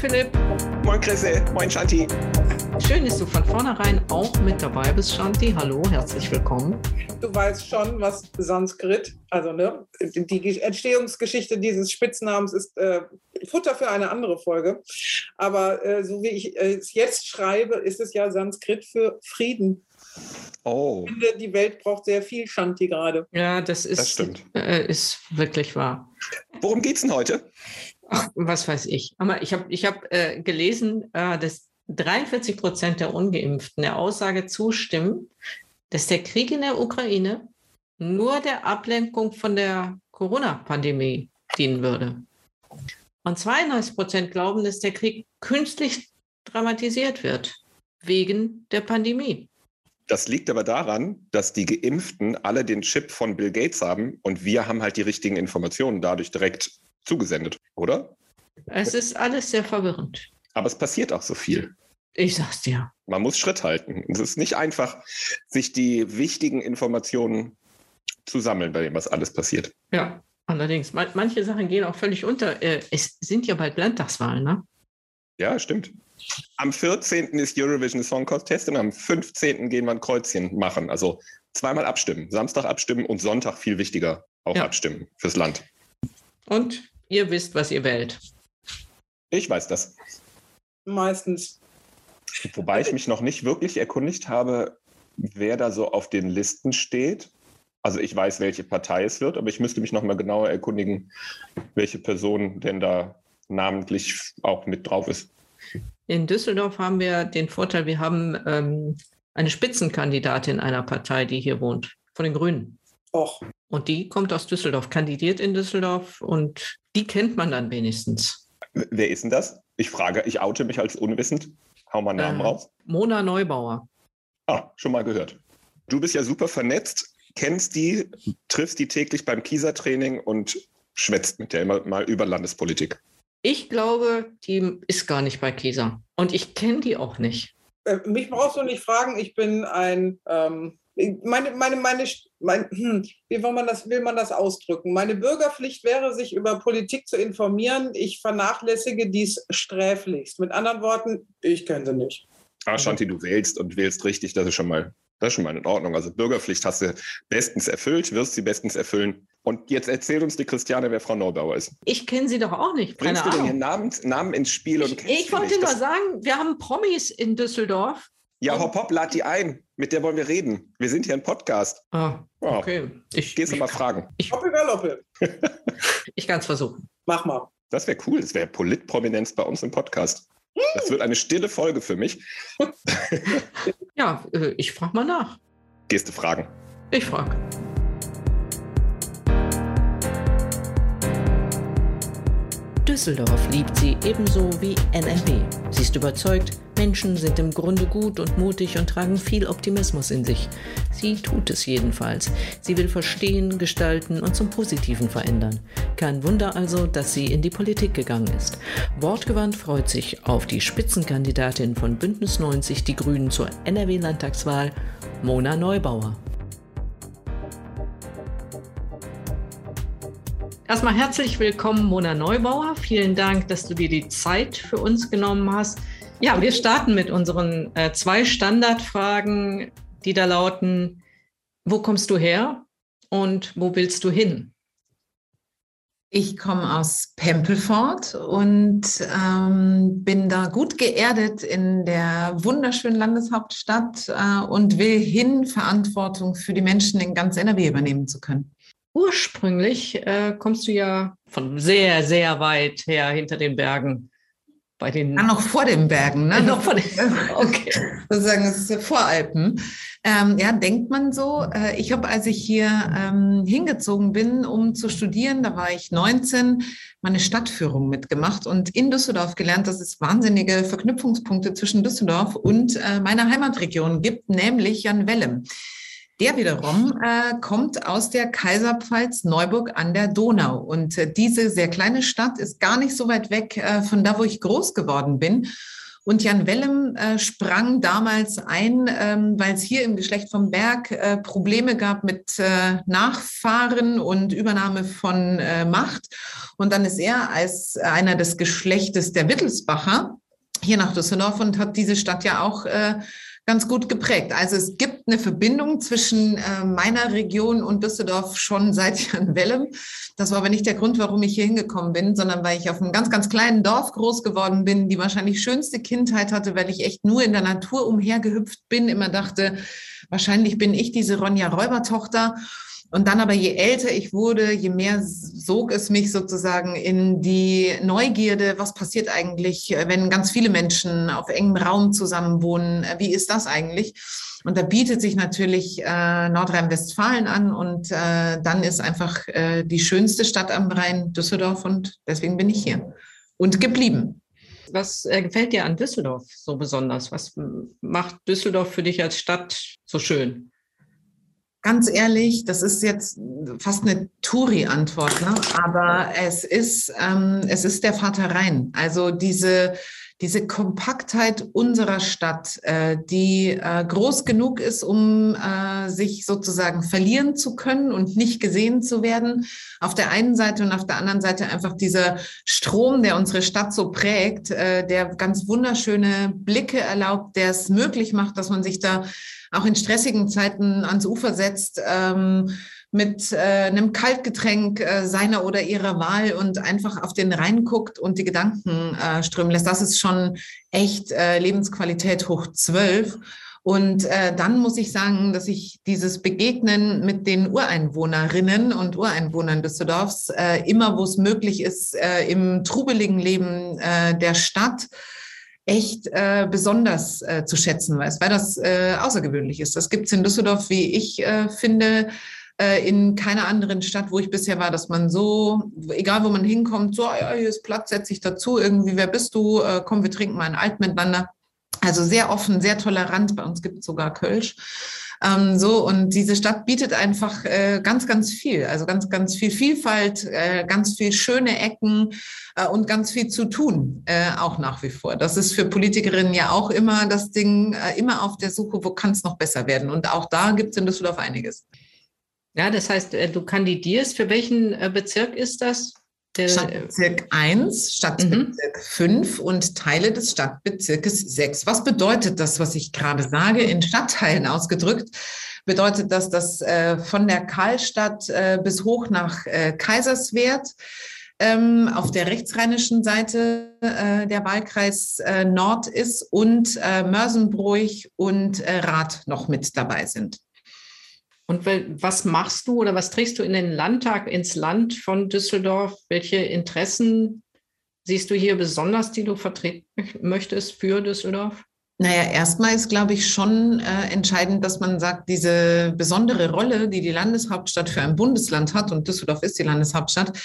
Philipp. Moin Chrisse, moin Shanti. Schön, dass du von vornherein auch mit dabei bist, Shanti. Hallo, herzlich willkommen. Du weißt schon, was Sanskrit, also ne, die Entstehungsgeschichte dieses Spitznamens ist äh, Futter für eine andere Folge. Aber äh, so wie ich es jetzt schreibe, ist es ja Sanskrit für Frieden. Oh. Ich finde, die Welt braucht sehr viel Shanti gerade. Ja, das ist, das stimmt. Äh, ist wirklich wahr. Worum geht es denn heute? Ach, was weiß ich. Aber ich habe ich hab, äh, gelesen, äh, dass 43 Prozent der Ungeimpften der Aussage zustimmen, dass der Krieg in der Ukraine nur der Ablenkung von der Corona-Pandemie dienen würde. Und 32 Prozent glauben, dass der Krieg künstlich dramatisiert wird wegen der Pandemie. Das liegt aber daran, dass die Geimpften alle den Chip von Bill Gates haben und wir haben halt die richtigen Informationen dadurch direkt zugesendet, oder? Es ist alles sehr verwirrend. Aber es passiert auch so viel. Ich sag's dir. Man muss Schritt halten. Es ist nicht einfach, sich die wichtigen Informationen zu sammeln, bei dem was alles passiert. Ja, allerdings. Manche Sachen gehen auch völlig unter. Äh, es sind ja bald Landtagswahlen, ne? Ja, stimmt. Am 14. ist Eurovision Song Contest und am 15. gehen wir ein Kreuzchen machen. Also zweimal abstimmen. Samstag abstimmen und Sonntag viel wichtiger auch ja. abstimmen fürs Land. Und ihr wisst, was ihr wählt. Ich weiß das. Meistens. Wobei ich mich noch nicht wirklich erkundigt habe, wer da so auf den Listen steht. Also ich weiß, welche Partei es wird, aber ich müsste mich noch mal genauer erkundigen, welche Person denn da namentlich auch mit drauf ist. In Düsseldorf haben wir den Vorteil, wir haben ähm, eine Spitzenkandidatin einer Partei, die hier wohnt, von den Grünen. Och. Und die kommt aus Düsseldorf, kandidiert in Düsseldorf und die kennt man dann wenigstens. Wer ist denn das? Ich frage, ich oute mich als unwissend. Hau mal Namen äh, raus. Mona Neubauer. Ah, schon mal gehört. Du bist ja super vernetzt, kennst die, triffst die täglich beim Kieser-Training und schwätzt mit der immer mal über Landespolitik. Ich glaube, die ist gar nicht bei Kieser. Und ich kenne die auch nicht. Äh, mich brauchst du nicht fragen, ich bin ein ähm, meine, meine, meine, mein, hm, wie will man, das, will man das ausdrücken? Meine Bürgerpflicht wäre, sich über Politik zu informieren. Ich vernachlässige dies sträflichst. Mit anderen Worten, ich kenne sie nicht. Ah, Shanti, du wählst und wählst richtig, das ist schon mal, das ist schon mal in Ordnung. Also Bürgerpflicht hast du bestens erfüllt, wirst sie bestens erfüllen. Und jetzt erzählt uns die Christiane, wer Frau Neubauer ist. Ich kenne sie doch auch nicht. Keine Bringst du denn hier Namen, Namen ins Spiel? Und ich, ich wollte nur sagen, wir haben Promis in Düsseldorf. Ja, hopp, hopp, lad die ein. Mit der wollen wir reden. Wir sind hier ein Podcast. Ah, okay. Ich, Gehst du mal fragen. Ich, Hoppe Galoppe. ich kann es versuchen. Mach mal. Das wäre cool. Das wäre Politprominenz bei uns im Podcast. Das wird eine stille Folge für mich. ja, äh, ich frage mal nach. Gehst du fragen? Ich frage. Düsseldorf liebt sie ebenso wie NRW. Sie ist überzeugt, Menschen sind im Grunde gut und mutig und tragen viel Optimismus in sich. Sie tut es jedenfalls. Sie will verstehen, gestalten und zum Positiven verändern. Kein Wunder also, dass sie in die Politik gegangen ist. Wortgewandt freut sich auf die Spitzenkandidatin von Bündnis 90 Die Grünen zur NRW-Landtagswahl, Mona Neubauer. Erstmal herzlich willkommen, Mona Neubauer. Vielen Dank, dass du dir die Zeit für uns genommen hast. Ja, wir starten mit unseren äh, zwei Standardfragen, die da lauten, wo kommst du her und wo willst du hin? Ich komme aus Pempelfort und ähm, bin da gut geerdet in der wunderschönen Landeshauptstadt äh, und will hin, Verantwortung für die Menschen in ganz NRW übernehmen zu können. Ursprünglich äh, kommst du ja von sehr, sehr weit her hinter den Bergen bei den. Ah, noch vor den Bergen, ne? noch vor den Okay. Sozusagen, das ist Voralpen. Ähm, ja, denkt man so. Äh, ich habe, als ich hier ähm, hingezogen bin, um zu studieren, da war ich 19, meine Stadtführung mitgemacht und in Düsseldorf gelernt, dass es wahnsinnige Verknüpfungspunkte zwischen Düsseldorf und äh, meiner Heimatregion gibt, nämlich Jan Wellem. Der wiederum äh, kommt aus der Kaiserpfalz Neuburg an der Donau. Und äh, diese sehr kleine Stadt ist gar nicht so weit weg äh, von da, wo ich groß geworden bin. Und Jan Wellem äh, sprang damals ein, ähm, weil es hier im Geschlecht vom Berg äh, Probleme gab mit äh, Nachfahren und Übernahme von Macht. Und dann ist er als einer des Geschlechtes der Wittelsbacher hier nach Düsseldorf und hat diese Stadt ja auch ganz gut geprägt. Also es gibt eine Verbindung zwischen äh, meiner Region und Düsseldorf schon seit Jan Wellem. Das war aber nicht der Grund, warum ich hier hingekommen bin, sondern weil ich auf einem ganz, ganz kleinen Dorf groß geworden bin, die wahrscheinlich schönste Kindheit hatte, weil ich echt nur in der Natur umhergehüpft bin, immer dachte, wahrscheinlich bin ich diese Ronja Räubertochter. Und dann aber, je älter ich wurde, je mehr sog es mich sozusagen in die Neugierde, was passiert eigentlich, äh, wenn ganz viele Menschen auf engem Raum zusammenwohnen? Äh, wie ist das eigentlich? Und da bietet sich natürlich äh, Nordrhein-Westfalen an und äh, dann ist einfach äh, die schönste Stadt am Rhein Düsseldorf und deswegen bin ich hier und geblieben. Was äh, gefällt dir an Düsseldorf so besonders? Was macht Düsseldorf für dich als Stadt so schön? Ganz ehrlich, das ist jetzt fast eine Touri-Antwort, ne? aber es ist, ähm, es ist der Vater Rhein. Also diese, diese Kompaktheit unserer Stadt, äh, die äh, groß genug ist, um äh, sich sozusagen verlieren zu können und nicht gesehen zu werden. Auf der einen Seite und auf der anderen Seite einfach dieser Strom, der unsere Stadt so prägt, äh, der ganz wunderschöne Blicke erlaubt, der es möglich macht, dass man sich da auch in stressigen Zeiten ans Ufer setzt, ähm, mit äh, einem Kaltgetränk äh, seiner oder ihrer Wahl und einfach auf den Rhein guckt und die Gedanken äh, strömen lässt. Das ist schon echt äh, Lebensqualität hoch zwölf. Und äh, dann muss ich sagen, dass ich dieses Begegnen mit den Ureinwohnerinnen und Ureinwohnern Düsseldorfs äh, immer, wo es möglich ist, äh, im trubeligen Leben äh, der Stadt echt äh, besonders äh, zu schätzen weiß, weil das äh, außergewöhnlich ist. Das gibt es in Düsseldorf, wie ich äh, finde, äh, in keiner anderen Stadt, wo ich bisher war, dass man so, egal wo man hinkommt, so, ja, hier ist Platz, setz dich dazu, irgendwie, wer bist du? Äh, komm, wir trinken mal ein Alt miteinander. Also sehr offen, sehr tolerant. Bei uns gibt es sogar Kölsch. Ähm, so, und diese Stadt bietet einfach äh, ganz, ganz viel. Also ganz, ganz viel Vielfalt, äh, ganz viel schöne Ecken äh, und ganz viel zu tun, äh, auch nach wie vor. Das ist für Politikerinnen ja auch immer das Ding, äh, immer auf der Suche, wo kann es noch besser werden. Und auch da gibt es in Düsseldorf einiges. Ja, das heißt, äh, du kandidierst. Für welchen Bezirk ist das? Der Stadtbezirk 1, Stadtbezirk mhm. 5 und Teile des Stadtbezirkes 6. Was bedeutet das, was ich gerade sage, in Stadtteilen ausgedrückt? Bedeutet das, dass äh, von der Karlstadt äh, bis hoch nach äh, Kaiserswerth ähm, auf der rechtsrheinischen Seite äh, der Wahlkreis äh, Nord ist und äh, Mörsenbruch und Rath noch mit dabei sind. Und was machst du oder was trägst du in den Landtag, ins Land von Düsseldorf? Welche Interessen siehst du hier besonders, die du vertreten möchtest für Düsseldorf? Naja, erstmal ist, glaube ich, schon äh, entscheidend, dass man sagt, diese besondere Rolle, die die Landeshauptstadt für ein Bundesland hat, und Düsseldorf ist die Landeshauptstadt,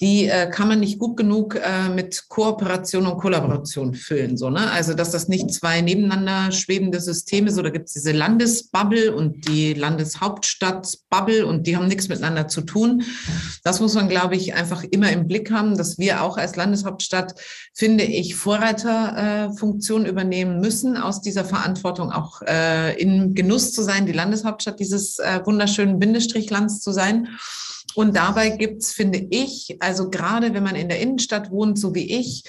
die äh, kann man nicht gut genug äh, mit Kooperation und Kollaboration füllen. So, ne? Also, dass das nicht zwei nebeneinander schwebende Systeme sind. Da gibt es diese Landesbubble und die Landeshauptstadtbubble und die haben nichts miteinander zu tun. Das muss man, glaube ich, einfach immer im Blick haben, dass wir auch als Landeshauptstadt, finde ich, Vorreiterfunktion äh, übernehmen müssen, aus dieser Verantwortung auch äh, in Genuss zu sein, die Landeshauptstadt dieses äh, wunderschönen Bindestrichlands zu sein. Und dabei gibt's, finde ich, also gerade wenn man in der Innenstadt wohnt, so wie ich,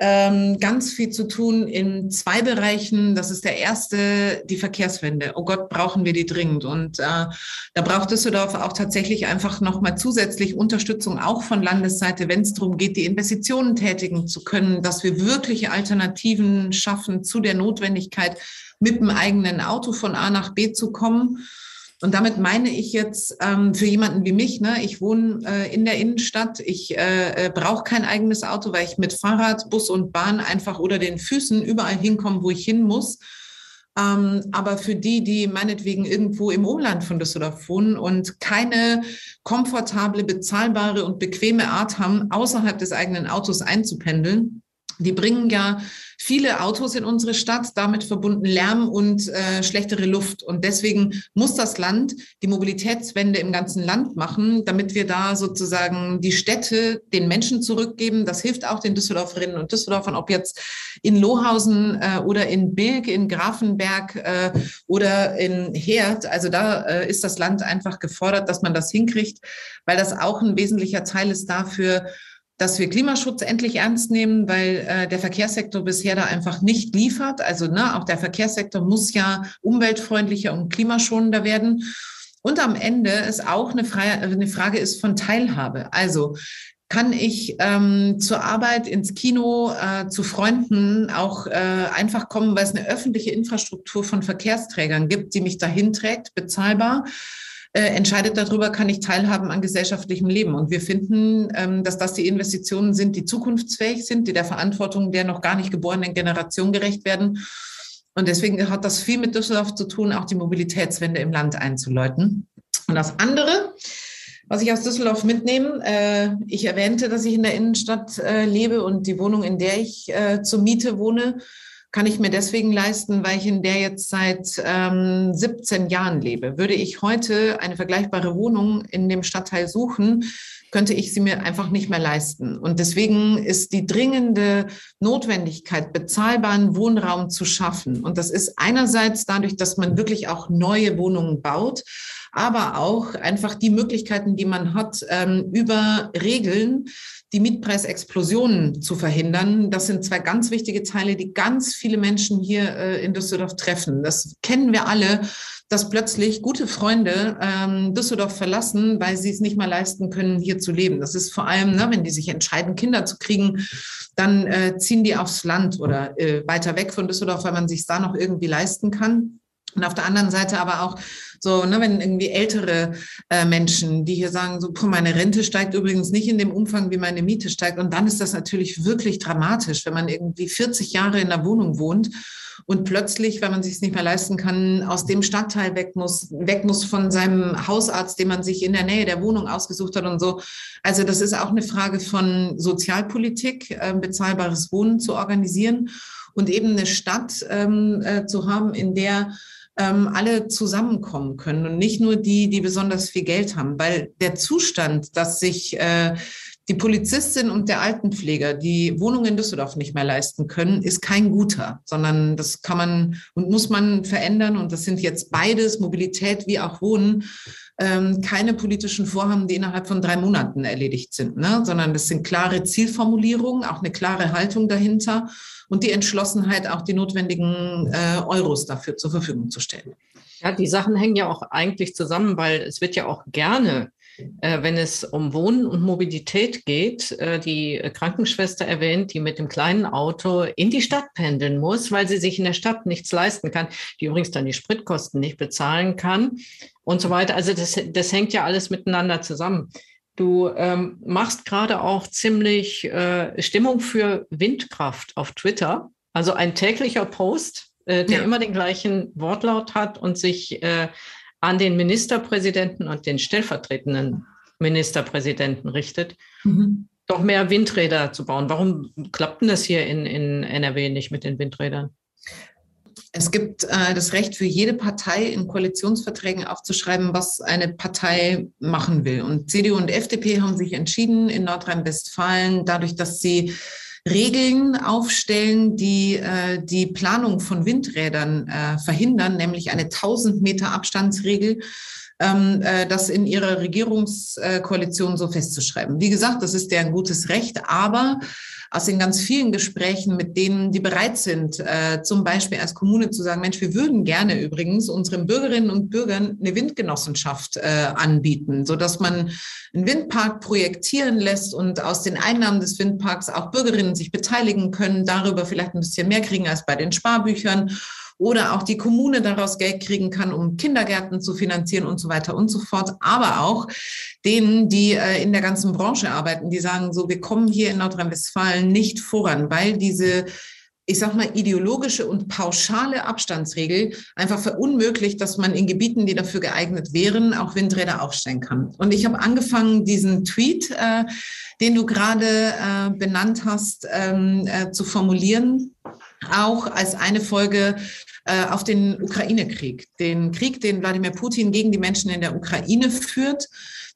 ähm, ganz viel zu tun in zwei Bereichen. Das ist der erste, die Verkehrswende. Oh Gott, brauchen wir die dringend. Und äh, da braucht Düsseldorf auch tatsächlich einfach nochmal zusätzlich Unterstützung, auch von Landesseite, wenn es darum geht, die Investitionen tätigen zu können, dass wir wirkliche Alternativen schaffen zu der Notwendigkeit, mit dem eigenen Auto von A nach B zu kommen. Und damit meine ich jetzt ähm, für jemanden wie mich, ne, ich wohne äh, in der Innenstadt, ich äh, äh, brauche kein eigenes Auto, weil ich mit Fahrrad, Bus und Bahn einfach oder den Füßen überall hinkomme, wo ich hin muss. Ähm, aber für die, die meinetwegen irgendwo im Umland von Düsseldorf wohnen und keine komfortable, bezahlbare und bequeme Art haben, außerhalb des eigenen Autos einzupendeln, die bringen ja viele Autos in unsere Stadt, damit verbunden Lärm und äh, schlechtere Luft. Und deswegen muss das Land die Mobilitätswende im ganzen Land machen, damit wir da sozusagen die Städte den Menschen zurückgeben. Das hilft auch den Düsseldorferinnen und Düsseldorfern, ob jetzt in Lohausen äh, oder in Bilk, in Grafenberg äh, oder in Herd. Also da äh, ist das Land einfach gefordert, dass man das hinkriegt, weil das auch ein wesentlicher Teil ist dafür, dass wir Klimaschutz endlich ernst nehmen, weil äh, der Verkehrssektor bisher da einfach nicht liefert. Also ne, auch der Verkehrssektor muss ja umweltfreundlicher und klimaschonender werden. Und am Ende ist auch eine, Frage, eine Frage ist von Teilhabe. Also kann ich ähm, zur Arbeit, ins Kino, äh, zu Freunden auch äh, einfach kommen, weil es eine öffentliche Infrastruktur von Verkehrsträgern gibt, die mich dahin trägt, bezahlbar äh, entscheidet darüber, kann ich teilhaben an gesellschaftlichem Leben. Und wir finden, ähm, dass das die Investitionen sind, die zukunftsfähig sind, die der Verantwortung der noch gar nicht geborenen Generation gerecht werden. Und deswegen hat das viel mit Düsseldorf zu tun, auch die Mobilitätswende im Land einzuläuten. Und das andere, was ich aus Düsseldorf mitnehme, äh, ich erwähnte, dass ich in der Innenstadt äh, lebe und die Wohnung, in der ich äh, zur Miete wohne, kann ich mir deswegen leisten, weil ich in der jetzt seit ähm, 17 Jahren lebe. Würde ich heute eine vergleichbare Wohnung in dem Stadtteil suchen, könnte ich sie mir einfach nicht mehr leisten. Und deswegen ist die dringende Notwendigkeit, bezahlbaren Wohnraum zu schaffen. Und das ist einerseits dadurch, dass man wirklich auch neue Wohnungen baut, aber auch einfach die Möglichkeiten, die man hat, ähm, über Regeln, die Mietpreisexplosionen zu verhindern. Das sind zwei ganz wichtige Teile, die ganz viele Menschen hier äh, in Düsseldorf treffen. Das kennen wir alle, dass plötzlich gute Freunde ähm, Düsseldorf verlassen, weil sie es nicht mehr leisten können, hier zu leben. Das ist vor allem, ne, wenn die sich entscheiden, Kinder zu kriegen, dann äh, ziehen die aufs Land oder äh, weiter weg von Düsseldorf, weil man sich da noch irgendwie leisten kann. Und auf der anderen Seite aber auch so, ne, wenn irgendwie ältere äh, Menschen, die hier sagen, so, meine Rente steigt übrigens nicht in dem Umfang, wie meine Miete steigt. Und dann ist das natürlich wirklich dramatisch, wenn man irgendwie 40 Jahre in der Wohnung wohnt und plötzlich, weil man sich es nicht mehr leisten kann, aus dem Stadtteil weg muss, weg muss von seinem Hausarzt, den man sich in der Nähe der Wohnung ausgesucht hat und so. Also das ist auch eine Frage von Sozialpolitik, äh, bezahlbares Wohnen zu organisieren und eben eine Stadt ähm, äh, zu haben, in der ähm, alle zusammenkommen können und nicht nur die, die besonders viel Geld haben, weil der Zustand, dass sich äh, die Polizistin und der Altenpfleger die Wohnung in Düsseldorf nicht mehr leisten können, ist kein guter, sondern das kann man und muss man verändern. Und das sind jetzt beides, Mobilität wie auch Wohnen, ähm, keine politischen Vorhaben, die innerhalb von drei Monaten erledigt sind, ne? sondern das sind klare Zielformulierungen, auch eine klare Haltung dahinter und die Entschlossenheit, auch die notwendigen äh, Euros dafür zur Verfügung zu stellen. Ja, die Sachen hängen ja auch eigentlich zusammen, weil es wird ja auch gerne wenn es um Wohnen und Mobilität geht, äh, die Krankenschwester erwähnt, die mit dem kleinen Auto in die Stadt pendeln muss, weil sie sich in der Stadt nichts leisten kann, die übrigens dann die Spritkosten nicht bezahlen kann und so weiter. Also das, das hängt ja alles miteinander zusammen. Du ähm, machst gerade auch ziemlich äh, Stimmung für Windkraft auf Twitter. Also ein täglicher Post, äh, der ja. immer den gleichen Wortlaut hat und sich äh, an den Ministerpräsidenten und den stellvertretenden Ministerpräsidenten richtet, mhm. doch mehr Windräder zu bauen. Warum klappt denn das hier in, in NRW nicht mit den Windrädern? Es gibt äh, das Recht für jede Partei in Koalitionsverträgen aufzuschreiben, was eine Partei machen will. Und CDU und FDP haben sich entschieden in Nordrhein-Westfalen, dadurch, dass sie Regeln aufstellen, die äh, die Planung von Windrädern äh, verhindern, nämlich eine 1000 Meter Abstandsregel, ähm, äh, das in ihrer Regierungskoalition so festzuschreiben. Wie gesagt, das ist deren gutes Recht, aber aus den ganz vielen Gesprächen mit denen, die bereit sind, äh, zum Beispiel als Kommune zu sagen, Mensch, wir würden gerne übrigens unseren Bürgerinnen und Bürgern eine Windgenossenschaft äh, anbieten, so dass man einen Windpark projektieren lässt und aus den Einnahmen des Windparks auch Bürgerinnen sich beteiligen können, darüber vielleicht ein bisschen mehr kriegen als bei den Sparbüchern oder auch die Kommune daraus Geld kriegen kann, um Kindergärten zu finanzieren und so weiter und so fort. Aber auch denen, die äh, in der ganzen Branche arbeiten, die sagen so, wir kommen hier in Nordrhein-Westfalen nicht voran, weil diese ich sag mal, ideologische und pauschale Abstandsregel einfach verunmöglicht, dass man in Gebieten, die dafür geeignet wären, auch Windräder aufstellen kann. Und ich habe angefangen, diesen Tweet, äh, den du gerade äh, benannt hast, ähm, äh, zu formulieren, auch als eine Folge auf den Ukraine-Krieg. Den Krieg, den Wladimir Putin gegen die Menschen in der Ukraine führt,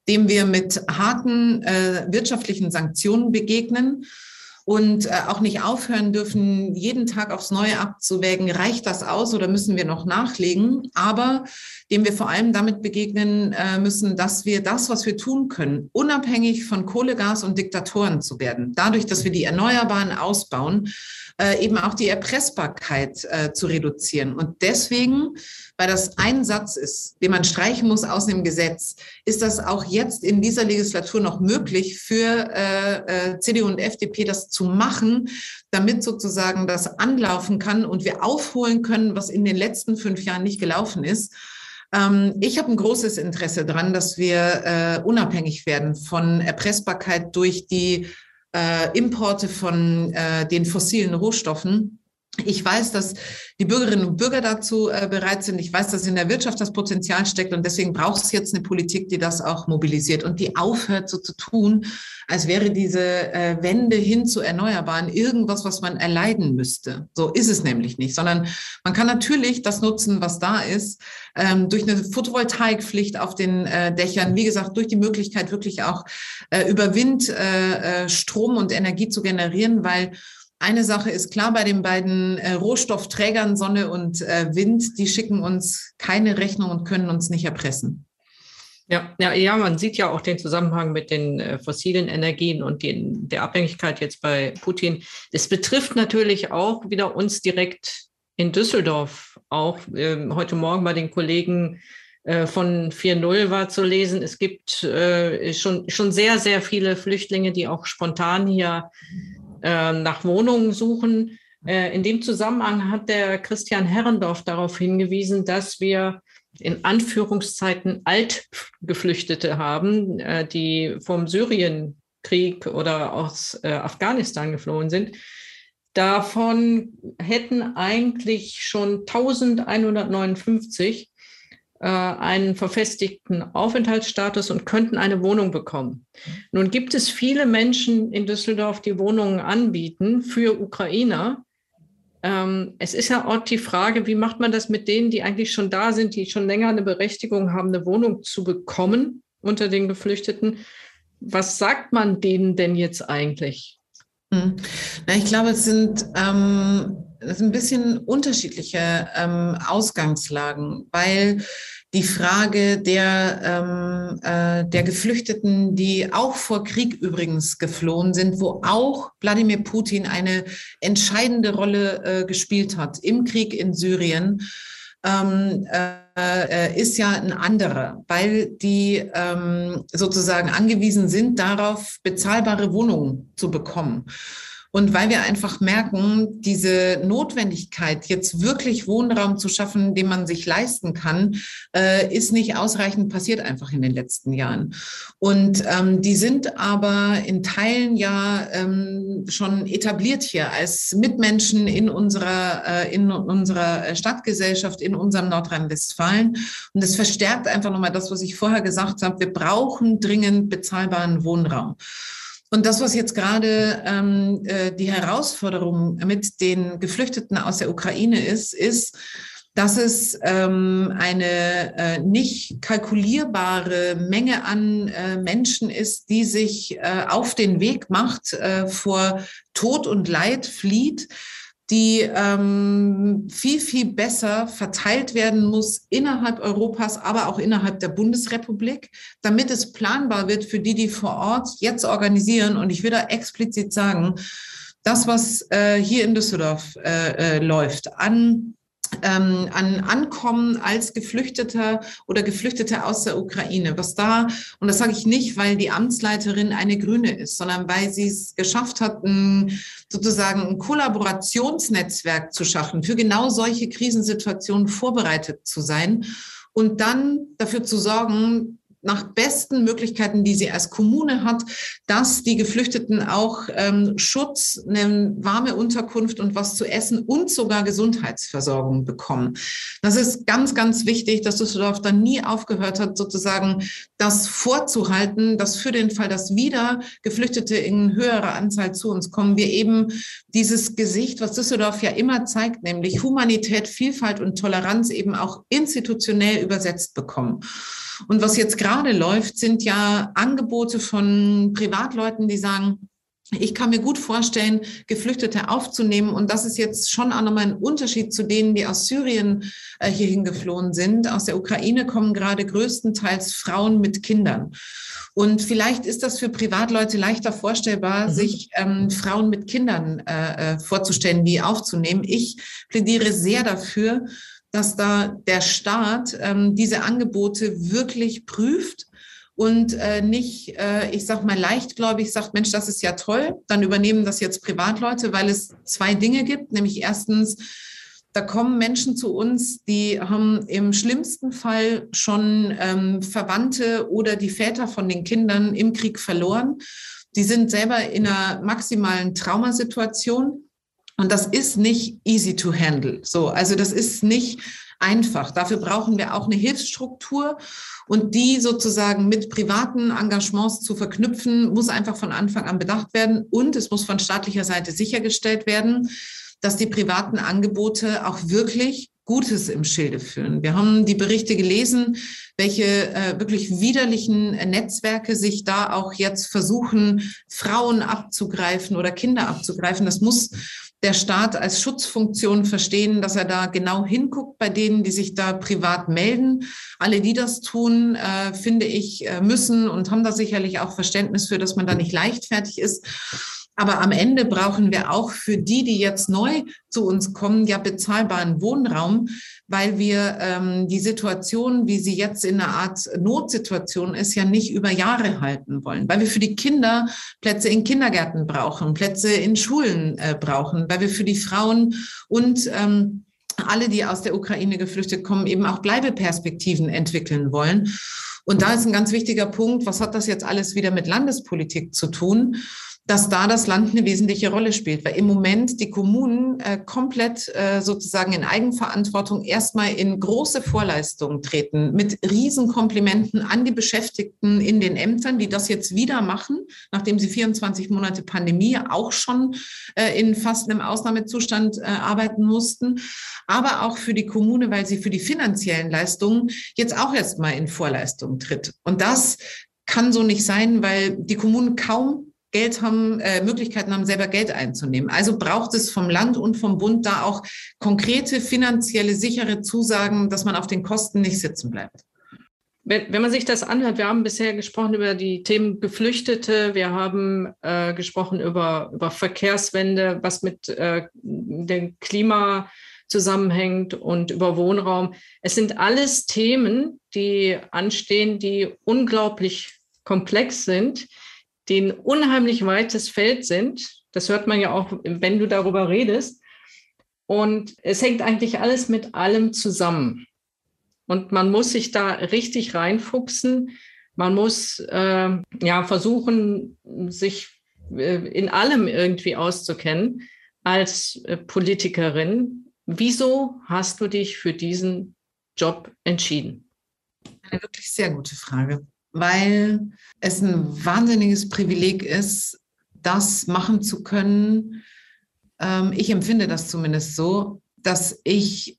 dem wir mit harten äh, wirtschaftlichen Sanktionen begegnen und äh, auch nicht aufhören dürfen, jeden Tag aufs Neue abzuwägen, reicht das aus oder müssen wir noch nachlegen, aber dem wir vor allem damit begegnen äh, müssen, dass wir das, was wir tun können, unabhängig von Kohle, Gas und Diktatoren zu werden, dadurch, dass wir die Erneuerbaren ausbauen, äh, eben auch die Erpressbarkeit zu reduzieren. Und deswegen, weil das ein Satz ist, den man streichen muss aus dem Gesetz, ist das auch jetzt in dieser Legislatur noch möglich für äh, äh CDU und FDP, das zu machen, damit sozusagen das anlaufen kann und wir aufholen können, was in den letzten fünf Jahren nicht gelaufen ist. Ähm, ich habe ein großes Interesse daran, dass wir äh, unabhängig werden von Erpressbarkeit durch die äh, Importe von äh, den fossilen Rohstoffen. Ich weiß, dass die Bürgerinnen und Bürger dazu äh, bereit sind. Ich weiß, dass in der Wirtschaft das Potenzial steckt und deswegen braucht es jetzt eine Politik, die das auch mobilisiert und die aufhört, so zu tun, als wäre diese äh, Wende hin zu Erneuerbaren irgendwas, was man erleiden müsste. So ist es nämlich nicht, sondern man kann natürlich das nutzen, was da ist, ähm, durch eine Photovoltaikpflicht auf den äh, Dächern, wie gesagt, durch die Möglichkeit wirklich auch über Wind Strom und Energie zu generieren, weil eine Sache ist klar bei den beiden äh, Rohstoffträgern Sonne und äh, Wind, die schicken uns keine Rechnung und können uns nicht erpressen. Ja, ja, ja, man sieht ja auch den Zusammenhang mit den äh, fossilen Energien und den, der Abhängigkeit jetzt bei Putin. Es betrifft natürlich auch wieder uns direkt in Düsseldorf. Auch ähm, heute Morgen bei den Kollegen äh, von 4.0 war zu lesen, es gibt äh, schon, schon sehr, sehr viele Flüchtlinge, die auch spontan hier äh, nach Wohnungen suchen. Äh, in dem Zusammenhang hat der Christian Herrendorf darauf hingewiesen, dass wir in Anführungszeiten Altgeflüchtete haben, äh, die vom Syrienkrieg oder aus Afghanistan geflohen sind. Davon hätten eigentlich schon 1159 äh, einen verfestigten Aufenthaltsstatus und könnten eine Wohnung bekommen. Nun gibt es viele Menschen in Düsseldorf, die Wohnungen anbieten für Ukrainer. Ähm, es ist ja auch die Frage, wie macht man das mit denen, die eigentlich schon da sind, die schon länger eine Berechtigung haben, eine Wohnung zu bekommen unter den Geflüchteten. Was sagt man denen denn jetzt eigentlich? Hm. Ich glaube, es sind ähm, das sind ein bisschen unterschiedliche ähm, Ausgangslagen, weil die Frage der, ähm, äh, der Geflüchteten, die auch vor Krieg übrigens geflohen sind, wo auch Wladimir Putin eine entscheidende Rolle äh, gespielt hat im Krieg in Syrien, ähm, äh, ist ja ein anderer, weil die ähm, sozusagen angewiesen sind, darauf bezahlbare Wohnungen zu bekommen. Und weil wir einfach merken, diese Notwendigkeit, jetzt wirklich Wohnraum zu schaffen, den man sich leisten kann, äh, ist nicht ausreichend passiert einfach in den letzten Jahren. Und ähm, die sind aber in Teilen ja ähm, schon etabliert hier als Mitmenschen in unserer, äh, in unserer Stadtgesellschaft, in unserem Nordrhein-Westfalen. Und das verstärkt einfach nochmal das, was ich vorher gesagt habe. Wir brauchen dringend bezahlbaren Wohnraum. Und das, was jetzt gerade ähm, äh, die Herausforderung mit den Geflüchteten aus der Ukraine ist, ist, dass es ähm, eine äh, nicht kalkulierbare Menge an äh, Menschen ist, die sich äh, auf den Weg macht, äh, vor Tod und Leid flieht die ähm, viel, viel besser verteilt werden muss innerhalb Europas, aber auch innerhalb der Bundesrepublik, damit es planbar wird für die, die vor Ort jetzt organisieren. Und ich will da explizit sagen, das, was äh, hier in Düsseldorf äh, äh, läuft an ähm, an Ankommen als Geflüchteter oder Geflüchtete aus der Ukraine. Was da, und das sage ich nicht, weil die Amtsleiterin eine Grüne ist, sondern weil sie es geschafft hat, ein, sozusagen ein Kollaborationsnetzwerk zu schaffen, für genau solche Krisensituationen vorbereitet zu sein und dann dafür zu sorgen, nach besten Möglichkeiten, die sie als Kommune hat, dass die Geflüchteten auch ähm, Schutz, eine warme Unterkunft und was zu essen und sogar Gesundheitsversorgung bekommen. Das ist ganz, ganz wichtig, dass Düsseldorf dann nie aufgehört hat, sozusagen das vorzuhalten, dass für den Fall, dass wieder Geflüchtete in höherer Anzahl zu uns kommen, wir eben dieses Gesicht, was Düsseldorf ja immer zeigt, nämlich Humanität, Vielfalt und Toleranz eben auch institutionell übersetzt bekommen. Und was jetzt gerade läuft, sind ja Angebote von Privatleuten, die sagen, ich kann mir gut vorstellen, Geflüchtete aufzunehmen. Und das ist jetzt schon auch nochmal ein Unterschied zu denen, die aus Syrien äh, hierhin geflohen sind. Aus der Ukraine kommen gerade größtenteils Frauen mit Kindern. Und vielleicht ist das für Privatleute leichter vorstellbar, mhm. sich ähm, Frauen mit Kindern äh, äh vorzustellen, die aufzunehmen. Ich plädiere sehr dafür, dass da der Staat ähm, diese Angebote wirklich prüft und äh, nicht, äh, ich sag mal, leichtgläubig sagt, Mensch, das ist ja toll, dann übernehmen das jetzt Privatleute, weil es zwei Dinge gibt, nämlich erstens, da kommen Menschen zu uns, die haben im schlimmsten Fall schon ähm, Verwandte oder die Väter von den Kindern im Krieg verloren. Die sind selber in einer maximalen Traumasituation. Und das ist nicht easy to handle. So, also das ist nicht einfach. Dafür brauchen wir auch eine Hilfsstruktur und die sozusagen mit privaten Engagements zu verknüpfen, muss einfach von Anfang an bedacht werden und es muss von staatlicher Seite sichergestellt werden, dass die privaten Angebote auch wirklich Gutes im Schilde führen. Wir haben die Berichte gelesen, welche äh, wirklich widerlichen Netzwerke sich da auch jetzt versuchen, Frauen abzugreifen oder Kinder abzugreifen. Das muss der Staat als Schutzfunktion verstehen, dass er da genau hinguckt bei denen, die sich da privat melden. Alle, die das tun, äh, finde ich, äh, müssen und haben da sicherlich auch Verständnis für, dass man da nicht leichtfertig ist. Aber am Ende brauchen wir auch für die, die jetzt neu zu uns kommen, ja bezahlbaren Wohnraum, weil wir ähm, die Situation, wie sie jetzt in einer Art Notsituation ist, ja nicht über Jahre halten wollen, weil wir für die Kinder Plätze in Kindergärten brauchen, Plätze in Schulen äh, brauchen, weil wir für die Frauen und ähm, alle, die aus der Ukraine geflüchtet kommen, eben auch Bleibeperspektiven entwickeln wollen. Und da ist ein ganz wichtiger Punkt, was hat das jetzt alles wieder mit Landespolitik zu tun? Dass da das Land eine wesentliche Rolle spielt, weil im Moment die Kommunen äh, komplett äh, sozusagen in Eigenverantwortung erstmal in große Vorleistungen treten, mit Riesenkomplimenten an die Beschäftigten in den Ämtern, die das jetzt wieder machen, nachdem sie 24 Monate Pandemie auch schon äh, in fast einem Ausnahmezustand äh, arbeiten mussten, aber auch für die Kommune, weil sie für die finanziellen Leistungen jetzt auch erstmal in Vorleistung tritt. Und das kann so nicht sein, weil die Kommunen kaum Geld haben, äh, Möglichkeiten haben, selber Geld einzunehmen. Also braucht es vom Land und vom Bund da auch konkrete finanzielle, sichere Zusagen, dass man auf den Kosten nicht sitzen bleibt. Wenn, wenn man sich das anhört, wir haben bisher gesprochen über die Themen Geflüchtete, wir haben äh, gesprochen über, über Verkehrswende, was mit äh, dem Klima zusammenhängt und über Wohnraum. Es sind alles Themen, die anstehen, die unglaublich komplex sind die ein unheimlich weites Feld sind. Das hört man ja auch, wenn du darüber redest. Und es hängt eigentlich alles mit allem zusammen. Und man muss sich da richtig reinfuchsen. Man muss äh, ja versuchen, sich äh, in allem irgendwie auszukennen als äh, Politikerin. Wieso hast du dich für diesen Job entschieden? Eine wirklich sehr gute Frage weil es ein wahnsinniges Privileg ist, das machen zu können. Ähm, ich empfinde das zumindest so, dass ich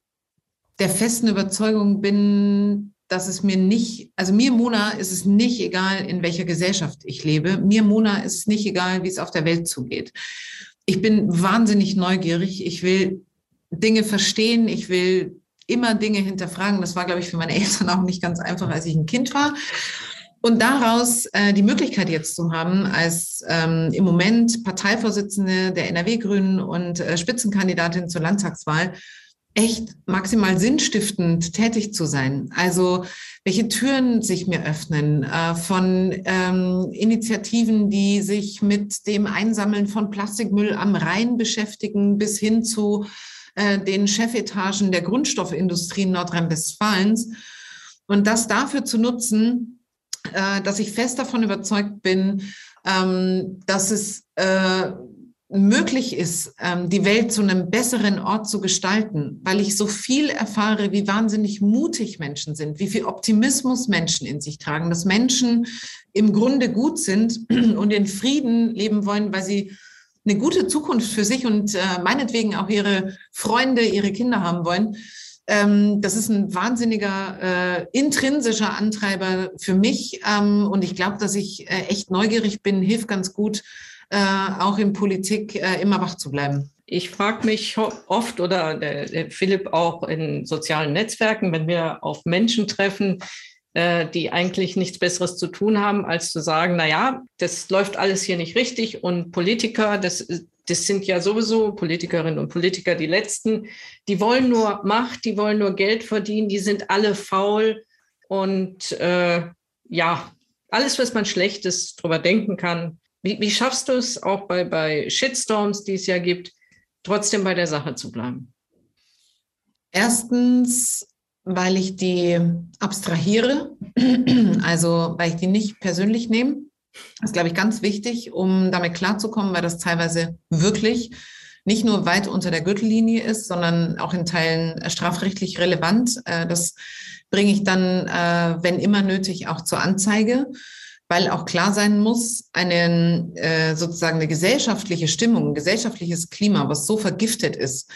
der festen Überzeugung bin, dass es mir nicht, also mir, Mona, ist es nicht egal, in welcher Gesellschaft ich lebe. Mir, Mona, ist es nicht egal, wie es auf der Welt zugeht. Ich bin wahnsinnig neugierig. Ich will Dinge verstehen. Ich will immer Dinge hinterfragen. Das war, glaube ich, für meine Eltern auch nicht ganz einfach, als ich ein Kind war. Und daraus äh, die Möglichkeit jetzt zu haben, als ähm, im Moment Parteivorsitzende der NRW-Grünen und äh, Spitzenkandidatin zur Landtagswahl, echt maximal sinnstiftend tätig zu sein. Also welche Türen sich mir öffnen äh, von ähm, Initiativen, die sich mit dem Einsammeln von Plastikmüll am Rhein beschäftigen, bis hin zu äh, den Chefetagen der Grundstoffindustrie Nordrhein-Westfalens. Und das dafür zu nutzen, dass ich fest davon überzeugt bin, ähm, dass es äh, möglich ist, ähm, die Welt zu einem besseren Ort zu gestalten, weil ich so viel erfahre, wie wahnsinnig mutig Menschen sind, wie viel Optimismus Menschen in sich tragen, dass Menschen im Grunde gut sind und in Frieden leben wollen, weil sie eine gute Zukunft für sich und äh, meinetwegen auch ihre Freunde, ihre Kinder haben wollen. Ähm, das ist ein wahnsinniger äh, intrinsischer Antreiber für mich. Ähm, und ich glaube, dass ich äh, echt neugierig bin, hilft ganz gut, äh, auch in Politik äh, immer wach zu bleiben. Ich frage mich oft oder der, der Philipp auch in sozialen Netzwerken, wenn wir auf Menschen treffen, äh, die eigentlich nichts Besseres zu tun haben, als zu sagen, na ja, das läuft alles hier nicht richtig und Politiker, das, das sind ja sowieso Politikerinnen und Politiker die Letzten, die wollen nur Macht, die wollen nur Geld verdienen, die sind alle faul und äh, ja, alles, was man Schlechtes drüber denken kann, wie, wie schaffst du es auch bei, bei Shitstorms, die es ja gibt, trotzdem bei der Sache zu bleiben? Erstens, weil ich die abstrahiere, also weil ich die nicht persönlich nehme. Das ist, glaube ich, ganz wichtig, um damit klarzukommen, weil das teilweise wirklich nicht nur weit unter der Gürtellinie ist, sondern auch in Teilen strafrechtlich relevant. Äh, das bringe ich dann, äh, wenn immer nötig, auch zur Anzeige weil auch klar sein muss, eine äh, sozusagen eine gesellschaftliche Stimmung, ein gesellschaftliches Klima, was so vergiftet ist,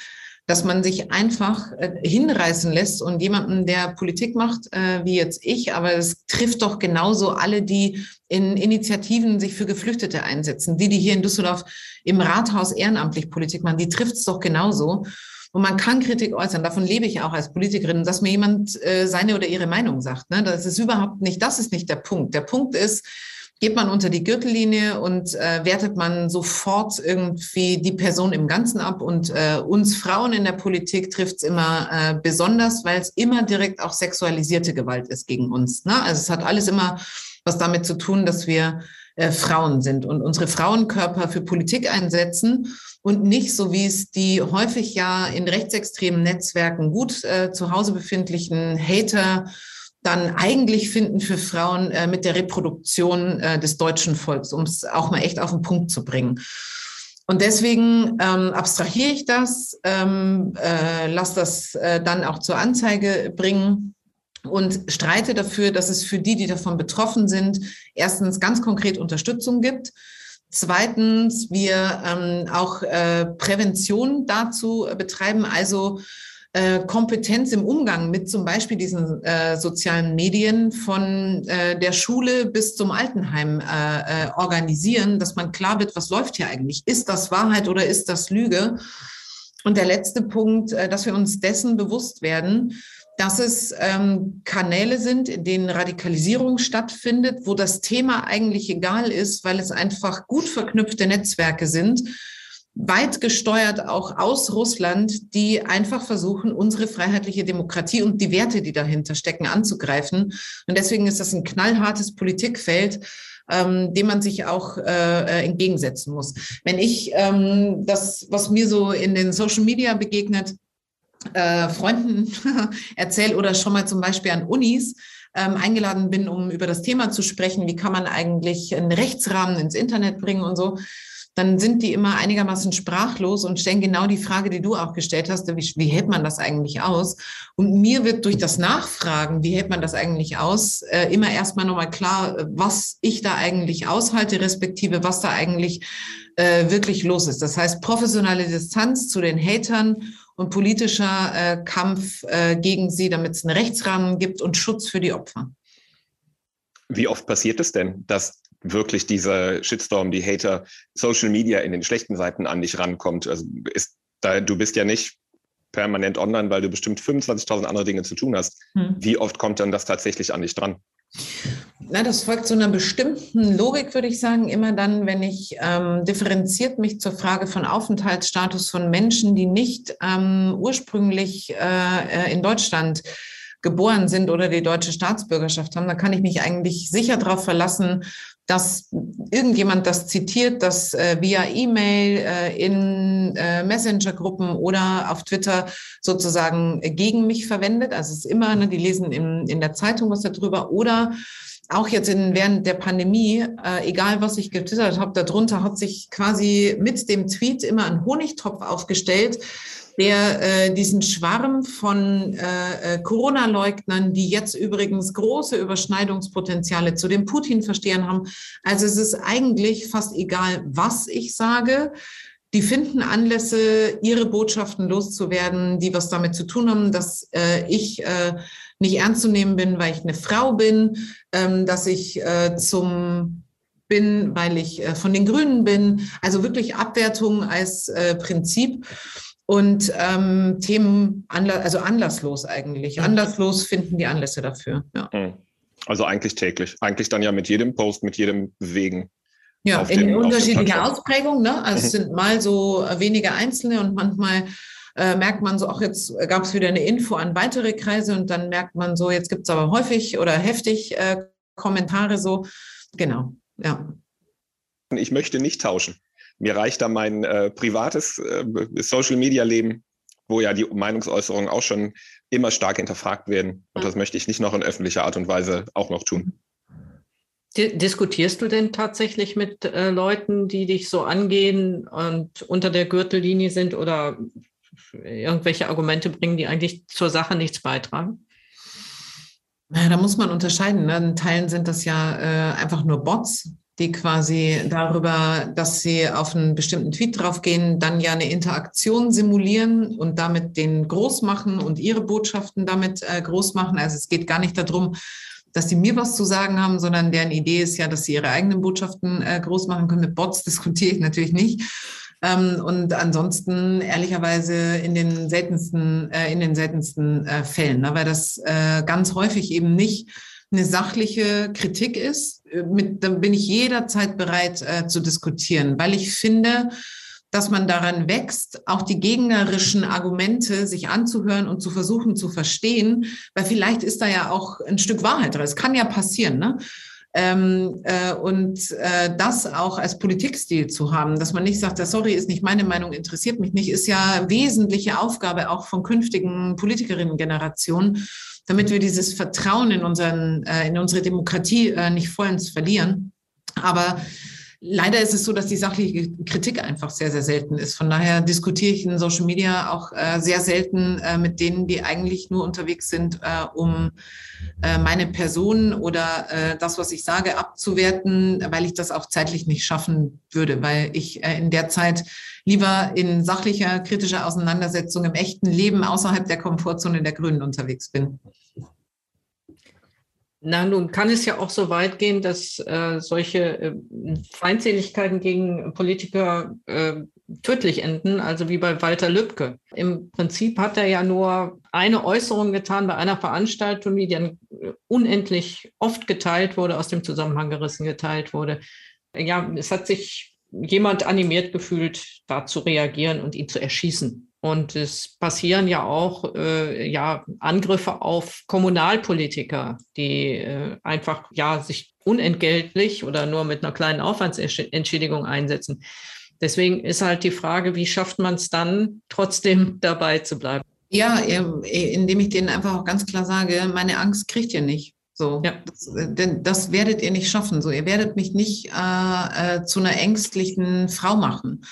dass man sich einfach äh, hinreißen lässt und jemanden, der Politik macht, äh, wie jetzt ich, aber es trifft doch genauso alle, die in Initiativen sich für Geflüchtete einsetzen, die, die hier in Düsseldorf im Rathaus ehrenamtlich Politik machen, die trifft es doch genauso. Und man kann Kritik äußern. Davon lebe ich auch als Politikerin, dass mir jemand äh, seine oder ihre Meinung sagt. Ne? Das ist überhaupt nicht, das ist nicht der Punkt. Der Punkt ist, geht man unter die Gürtellinie und äh, wertet man sofort irgendwie die Person im Ganzen ab. Und äh, uns Frauen in der Politik trifft es immer äh, besonders, weil es immer direkt auch sexualisierte Gewalt ist gegen uns. Ne? Also es hat alles immer was damit zu tun, dass wir äh, Frauen sind und unsere Frauenkörper für Politik einsetzen und nicht so wie es die häufig ja in rechtsextremen Netzwerken gut äh, zu Hause befindlichen Hater dann eigentlich finden für Frauen äh, mit der Reproduktion äh, des deutschen Volks, um es auch mal echt auf den Punkt zu bringen. Und deswegen ähm, abstrahiere ich das, ähm, äh, lasse das äh, dann auch zur Anzeige bringen und streite dafür, dass es für die, die davon betroffen sind, erstens ganz konkret Unterstützung gibt Zweitens, wir ähm, auch äh, Prävention dazu betreiben, also äh, Kompetenz im Umgang mit zum Beispiel diesen äh, sozialen Medien von äh, der Schule bis zum Altenheim äh, äh, organisieren, dass man klar wird, was läuft hier eigentlich? Ist das Wahrheit oder ist das Lüge? Und der letzte Punkt, dass wir uns dessen bewusst werden, dass es ähm, Kanäle sind, in denen Radikalisierung stattfindet, wo das Thema eigentlich egal ist, weil es einfach gut verknüpfte Netzwerke sind, weit gesteuert auch aus Russland, die einfach versuchen, unsere freiheitliche Demokratie und die Werte, die dahinter stecken, anzugreifen. Und deswegen ist das ein knallhartes Politikfeld, ähm, dem man sich auch äh, entgegensetzen muss. Wenn ich ähm, das, was mir so in den Social Media begegnet, äh, Freunden erzähle oder schon mal zum Beispiel an Unis ähm, eingeladen bin, um über das Thema zu sprechen, wie kann man eigentlich einen Rechtsrahmen ins Internet bringen und so, dann sind die immer einigermaßen sprachlos und stellen genau die Frage, die du auch gestellt hast, wie, wie hält man das eigentlich aus? Und mir wird durch das Nachfragen, wie hält man das eigentlich aus, äh, immer erstmal nochmal klar, was ich da eigentlich aushalte, respektive was da eigentlich äh, wirklich los ist. Das heißt, professionelle Distanz zu den Hatern und politischer äh, Kampf äh, gegen sie, damit es einen Rechtsrahmen gibt und Schutz für die Opfer. Wie oft passiert es denn, dass wirklich dieser Shitstorm, die Hater, Social Media in den schlechten Seiten an dich rankommt? Also ist da, du bist ja nicht permanent online, weil du bestimmt 25.000 andere Dinge zu tun hast. Hm. Wie oft kommt dann das tatsächlich an dich dran? Na, das folgt so einer bestimmten Logik, würde ich sagen, immer dann, wenn ich ähm, differenziert mich zur Frage von Aufenthaltsstatus von Menschen, die nicht ähm, ursprünglich äh, äh in Deutschland geboren sind oder die deutsche Staatsbürgerschaft haben, dann kann ich mich eigentlich sicher darauf verlassen, dass irgendjemand das zitiert, das äh, via E-Mail, äh, in äh, Messenger-Gruppen oder auf Twitter sozusagen gegen mich verwendet. Also es ist immer, ne, die lesen in, in der Zeitung was darüber oder auch jetzt in, während der Pandemie, äh, egal was ich getwittert habe, darunter hat sich quasi mit dem Tweet immer ein Honigtopf aufgestellt, der äh, diesen Schwarm von äh, äh, Corona-Leugnern, die jetzt übrigens große Überschneidungspotenziale zu den Putin-Verstehern haben. Also es ist eigentlich fast egal, was ich sage. Die finden Anlässe, ihre Botschaften loszuwerden, die was damit zu tun haben, dass äh, ich äh, nicht ernst zu nehmen bin, weil ich eine Frau bin, ähm, dass ich äh, zum bin, weil ich äh, von den Grünen bin. Also wirklich Abwertung als äh, Prinzip und ähm, Themen, anla also anlasslos eigentlich. Anlasslos finden die Anlässe dafür. Ja. Hm. Also eigentlich täglich. Eigentlich dann ja mit jedem Post, mit jedem Bewegen. Ja, in den, unterschiedlichen Ausprägungen. Ne? Also es sind mal so wenige Einzelne und manchmal äh, merkt man so, auch jetzt gab es wieder eine Info an weitere Kreise und dann merkt man so, jetzt gibt es aber häufig oder heftig äh, Kommentare so. Genau, ja. Ich möchte nicht tauschen. Mir reicht da mein äh, privates äh, Social-Media-Leben, wo ja die Meinungsäußerungen auch schon immer stark hinterfragt werden. Und das möchte ich nicht noch in öffentlicher Art und Weise auch noch tun. Diskutierst du denn tatsächlich mit äh, Leuten, die dich so angehen und unter der Gürtellinie sind oder irgendwelche Argumente bringen, die eigentlich zur Sache nichts beitragen? Ja, da muss man unterscheiden. Ne? In Teilen sind das ja äh, einfach nur Bots, die quasi darüber, dass sie auf einen bestimmten Tweet draufgehen, dann ja eine Interaktion simulieren und damit den groß machen und ihre Botschaften damit äh, groß machen. Also es geht gar nicht darum, dass die mir was zu sagen haben, sondern deren Idee ist ja, dass sie ihre eigenen Botschaften äh, groß machen können. Mit Bots diskutiere ich natürlich nicht. Ähm, und ansonsten ehrlicherweise in den seltensten, äh, in den seltensten äh, Fällen, ne? weil das äh, ganz häufig eben nicht eine sachliche Kritik ist, äh, mit, dann bin ich jederzeit bereit äh, zu diskutieren, weil ich finde, dass man daran wächst, auch die gegnerischen Argumente sich anzuhören und zu versuchen zu verstehen, weil vielleicht ist da ja auch ein Stück Wahrheit drin. Es kann ja passieren, ne? Ähm, äh, und äh, das auch als Politikstil zu haben, dass man nicht sagt, sorry, ist nicht meine Meinung, interessiert mich nicht, ist ja wesentliche Aufgabe auch von künftigen Politikerinnen-Generationen, damit wir dieses Vertrauen in, unseren, äh, in unsere Demokratie äh, nicht vollends verlieren. Aber Leider ist es so, dass die sachliche Kritik einfach sehr, sehr selten ist. Von daher diskutiere ich in Social Media auch äh, sehr selten äh, mit denen, die eigentlich nur unterwegs sind, äh, um äh, meine Person oder äh, das, was ich sage, abzuwerten, weil ich das auch zeitlich nicht schaffen würde, weil ich äh, in der Zeit lieber in sachlicher, kritischer Auseinandersetzung im echten Leben außerhalb der Komfortzone der Grünen unterwegs bin. Na, nun kann es ja auch so weit gehen, dass äh, solche äh, Feindseligkeiten gegen Politiker äh, tödlich enden, also wie bei Walter Lübcke. Im Prinzip hat er ja nur eine Äußerung getan bei einer Veranstaltung, die dann unendlich oft geteilt wurde, aus dem Zusammenhang gerissen geteilt wurde. Ja, es hat sich jemand animiert gefühlt, da zu reagieren und ihn zu erschießen. Und es passieren ja auch äh, ja, Angriffe auf Kommunalpolitiker, die äh, einfach ja, sich unentgeltlich oder nur mit einer kleinen Aufwandsentschädigung einsetzen. Deswegen ist halt die Frage, wie schafft man es dann, trotzdem dabei zu bleiben? Ja, indem ich denen einfach auch ganz klar sage, meine Angst kriegt ihr nicht. So, ja. das, äh, denn das werdet ihr nicht schaffen. So, ihr werdet mich nicht äh, äh, zu einer ängstlichen Frau machen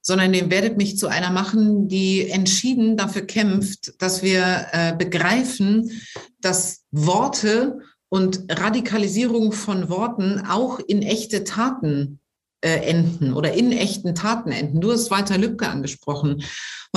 sondern ihr werdet mich zu einer machen, die entschieden dafür kämpft, dass wir äh, begreifen, dass Worte und Radikalisierung von Worten auch in echte Taten enden oder in echten Taten enden. Du hast Walter Lübcke angesprochen.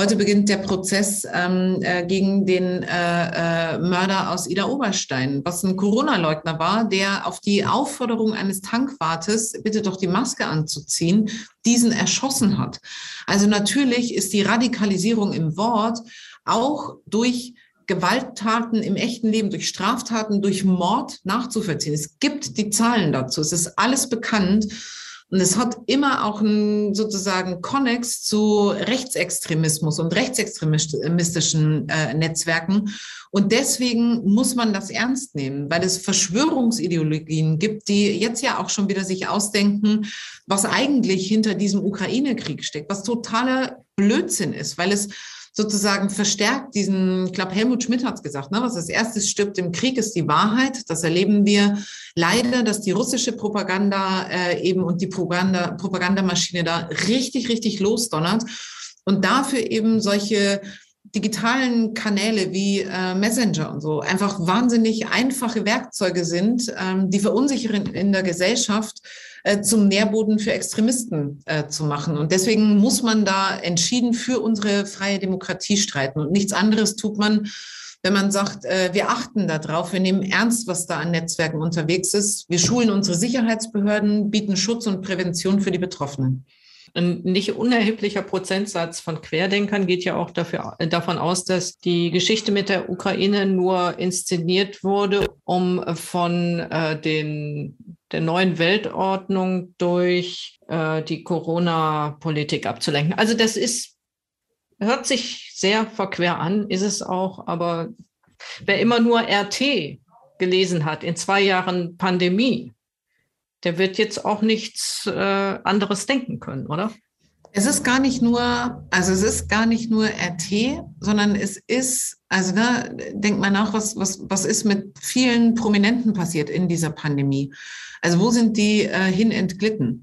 Heute beginnt der Prozess ähm, äh, gegen den äh, äh, Mörder aus Ida Oberstein, was ein Corona-Leugner war, der auf die Aufforderung eines Tankwartes, bitte doch die Maske anzuziehen, diesen erschossen hat. Also natürlich ist die Radikalisierung im Wort auch durch Gewalttaten im echten Leben, durch Straftaten, durch Mord nachzuvollziehen. Es gibt die Zahlen dazu. Es ist alles bekannt. Und es hat immer auch einen sozusagen Konnex zu Rechtsextremismus und rechtsextremistischen äh, Netzwerken. Und deswegen muss man das ernst nehmen, weil es Verschwörungsideologien gibt, die jetzt ja auch schon wieder sich ausdenken, was eigentlich hinter diesem Ukraine-Krieg steckt, was totaler Blödsinn ist, weil es sozusagen verstärkt diesen, ich glaube, Helmut Schmidt hat es gesagt, ne, was als erstes stirbt im Krieg, ist die Wahrheit. Das erleben wir leider, dass die russische Propaganda äh, eben und die Propaganda, Propagandamaschine da richtig, richtig losdonnert. Und dafür eben solche digitalen Kanäle wie äh, Messenger und so einfach wahnsinnig einfache Werkzeuge sind, ähm, die verunsichern in der Gesellschaft zum Nährboden für Extremisten äh, zu machen. Und deswegen muss man da entschieden für unsere freie Demokratie streiten. Und nichts anderes tut man, wenn man sagt, äh, wir achten darauf, wir nehmen ernst, was da an Netzwerken unterwegs ist. Wir schulen unsere Sicherheitsbehörden, bieten Schutz und Prävention für die Betroffenen. Ein nicht unerheblicher Prozentsatz von Querdenkern geht ja auch dafür, davon aus, dass die Geschichte mit der Ukraine nur inszeniert wurde, um von äh, den, der neuen Weltordnung durch äh, die Corona-Politik abzulenken. Also das ist, hört sich sehr verquer an, ist es auch, aber wer immer nur RT gelesen hat in zwei Jahren Pandemie, der wird jetzt auch nichts äh, anderes denken können, oder? Es ist gar nicht nur, also es ist gar nicht nur RT, sondern es ist, also da denkt man nach, was, was, was ist mit vielen Prominenten passiert in dieser Pandemie? Also wo sind die äh, hin entglitten?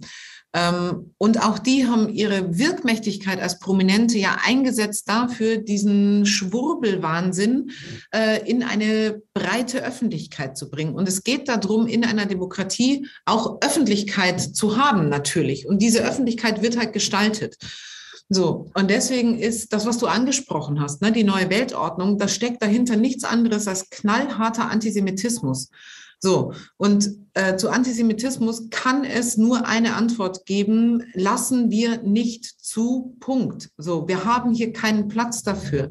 Ähm, und auch die haben ihre Wirkmächtigkeit als Prominente ja eingesetzt dafür, diesen Schwurbelwahnsinn äh, in eine breite Öffentlichkeit zu bringen. Und es geht darum, in einer Demokratie auch Öffentlichkeit zu haben, natürlich. Und diese Öffentlichkeit wird halt gestaltet. So, und deswegen ist das, was du angesprochen hast, ne, die neue Weltordnung, da steckt dahinter nichts anderes als knallharter Antisemitismus. So, und äh, zu Antisemitismus kann es nur eine Antwort geben, lassen wir nicht zu, Punkt. So, wir haben hier keinen Platz dafür.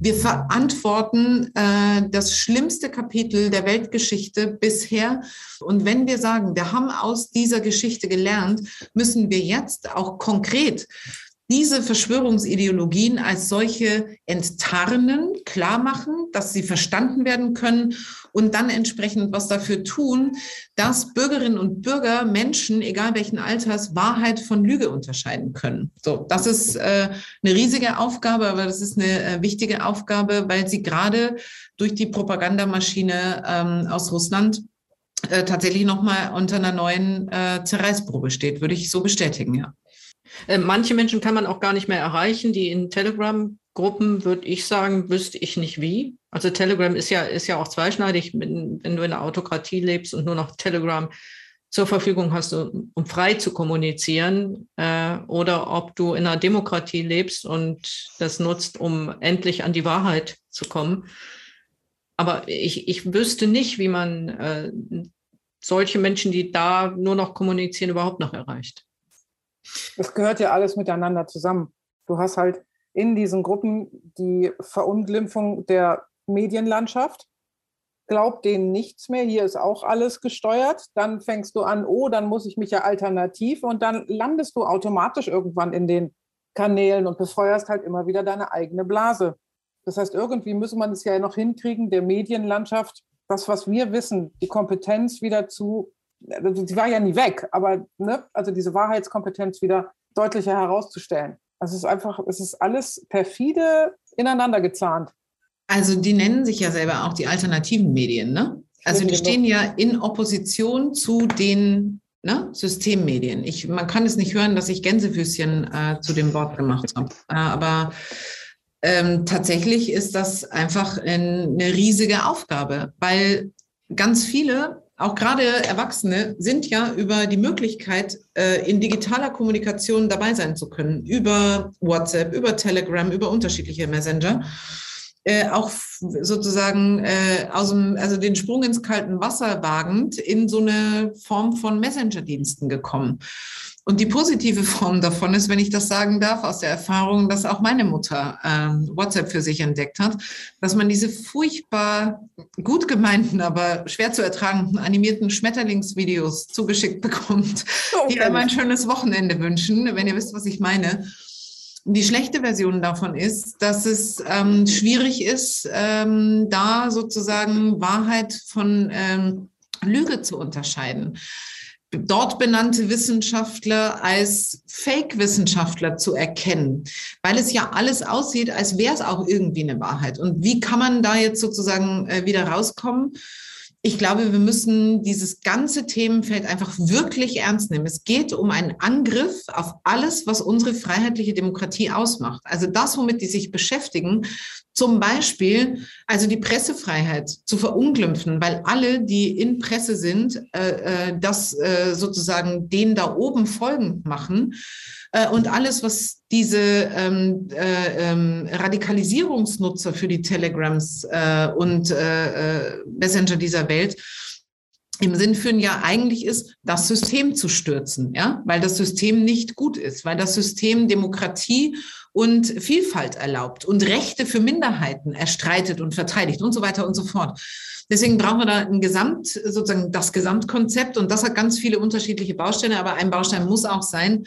Wir verantworten äh, das schlimmste Kapitel der Weltgeschichte bisher. Und wenn wir sagen, wir haben aus dieser Geschichte gelernt, müssen wir jetzt auch konkret diese Verschwörungsideologien als solche enttarnen, klar machen, dass sie verstanden werden können und dann entsprechend was dafür tun, dass Bürgerinnen und Bürger, Menschen, egal welchen Alters, Wahrheit von Lüge unterscheiden können. So, das ist äh, eine riesige Aufgabe, aber das ist eine äh, wichtige Aufgabe, weil sie gerade durch die Propagandamaschine ähm, aus Russland äh, tatsächlich nochmal unter einer neuen äh, Zerreißprobe steht, würde ich so bestätigen, ja. Äh, manche Menschen kann man auch gar nicht mehr erreichen, die in Telegram-Gruppen, würde ich sagen, wüsste ich nicht wie. Also Telegram ist ja, ist ja auch zweischneidig, wenn, wenn du in der Autokratie lebst und nur noch Telegram zur Verfügung hast, um frei zu kommunizieren, äh, oder ob du in einer Demokratie lebst und das nutzt, um endlich an die Wahrheit zu kommen. Aber ich, ich wüsste nicht, wie man äh, solche Menschen, die da nur noch kommunizieren, überhaupt noch erreicht. Es gehört ja alles miteinander zusammen. Du hast halt in diesen Gruppen die Verunglimpfung der Medienlandschaft. Glaubt denen nichts mehr, hier ist auch alles gesteuert. Dann fängst du an, oh, dann muss ich mich ja alternativ und dann landest du automatisch irgendwann in den Kanälen und befeuerst halt immer wieder deine eigene Blase. Das heißt, irgendwie müsse man es ja noch hinkriegen, der Medienlandschaft, das, was wir wissen, die Kompetenz wieder zu sie war ja nie weg, aber ne, also diese Wahrheitskompetenz wieder deutlicher herauszustellen. Also es ist einfach, es ist alles perfide ineinander gezahnt. Also die nennen sich ja selber auch die alternativen Medien, ne? Also die stehen ja in Opposition zu den ne, Systemmedien. Ich, man kann es nicht hören, dass ich Gänsefüßchen äh, zu dem Wort gemacht habe. Äh, aber ähm, tatsächlich ist das einfach eine riesige Aufgabe, weil ganz viele auch gerade Erwachsene sind ja über die Möglichkeit, äh, in digitaler Kommunikation dabei sein zu können, über WhatsApp, über Telegram, über unterschiedliche Messenger, äh, auch sozusagen äh, aus dem, also den Sprung ins kalten Wasser wagend in so eine Form von Messenger-Diensten gekommen. Und die positive Form davon ist, wenn ich das sagen darf, aus der Erfahrung, dass auch meine Mutter ähm, WhatsApp für sich entdeckt hat, dass man diese furchtbar gut gemeinten, aber schwer zu ertragenden animierten Schmetterlingsvideos zugeschickt bekommt, okay. die einem ein schönes Wochenende wünschen, wenn ihr wisst, was ich meine. Die schlechte Version davon ist, dass es ähm, schwierig ist, ähm, da sozusagen Wahrheit von ähm, Lüge zu unterscheiden dort benannte Wissenschaftler als Fake-Wissenschaftler zu erkennen, weil es ja alles aussieht, als wäre es auch irgendwie eine Wahrheit. Und wie kann man da jetzt sozusagen äh, wieder rauskommen? Ich glaube, wir müssen dieses ganze Themenfeld einfach wirklich ernst nehmen. Es geht um einen Angriff auf alles, was unsere freiheitliche Demokratie ausmacht. Also das, womit die sich beschäftigen, zum Beispiel also die Pressefreiheit zu verunglimpfen, weil alle, die in Presse sind, äh, äh, das äh, sozusagen denen da oben folgend machen. Äh, und alles, was diese ähm, äh, ähm, Radikalisierungsnutzer für die Telegrams äh, und Messenger dieser Welt im Sinn führen ja eigentlich ist, das System zu stürzen, ja, weil das System nicht gut ist, weil das System Demokratie und Vielfalt erlaubt und Rechte für Minderheiten erstreitet und verteidigt und so weiter und so fort. Deswegen brauchen wir da ein Gesamt, sozusagen das Gesamtkonzept und das hat ganz viele unterschiedliche Bausteine, aber ein Baustein muss auch sein,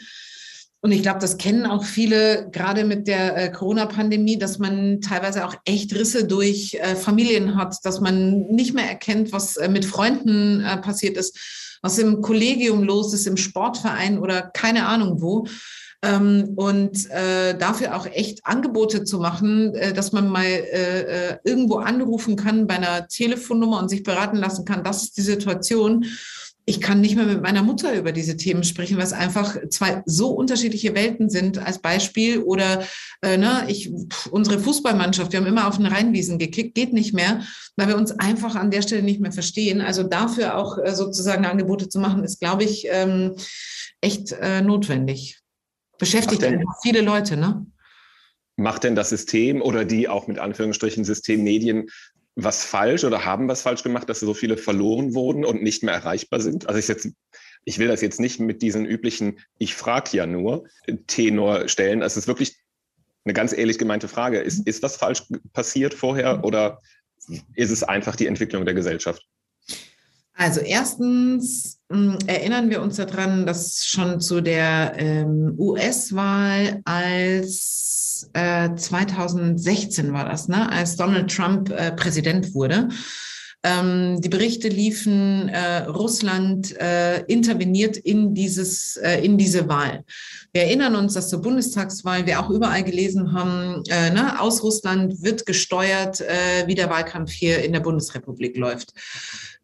und ich glaube, das kennen auch viele, gerade mit der äh, Corona-Pandemie, dass man teilweise auch echt Risse durch äh, Familien hat, dass man nicht mehr erkennt, was äh, mit Freunden äh, passiert ist, was im Kollegium los ist, im Sportverein oder keine Ahnung wo. Ähm, und äh, dafür auch echt Angebote zu machen, äh, dass man mal irgendwo anrufen kann bei einer Telefonnummer und sich beraten lassen kann, das ist die Situation ich kann nicht mehr mit meiner Mutter über diese Themen sprechen, was einfach zwei so unterschiedliche Welten sind als Beispiel. Oder äh, ne, ich, unsere Fußballmannschaft, wir haben immer auf den Rheinwiesen gekickt, geht nicht mehr, weil wir uns einfach an der Stelle nicht mehr verstehen. Also dafür auch äh, sozusagen Angebote zu machen, ist, glaube ich, ähm, echt äh, notwendig. Beschäftigt viele Leute, ne? Macht denn das System oder die auch mit Anführungsstrichen Systemmedien was falsch oder haben was falsch gemacht, dass so viele verloren wurden und nicht mehr erreichbar sind? Also ich, jetzt, ich will das jetzt nicht mit diesen üblichen, ich frage ja nur, Tenor stellen. Also es ist wirklich eine ganz ehrlich gemeinte Frage. Ist, ist was falsch passiert vorher oder ist es einfach die Entwicklung der Gesellschaft? Also erstens äh, erinnern wir uns daran, dass schon zu der ähm, US-Wahl als äh, 2016 war das, ne, als Donald Trump äh, Präsident wurde, ähm, die Berichte liefen, äh, Russland äh, interveniert in, dieses, äh, in diese Wahl. Wir erinnern uns, dass zur Bundestagswahl wir auch überall gelesen haben, äh, ne, aus Russland wird gesteuert, wie der Wahlkampf hier in der Bundesrepublik läuft.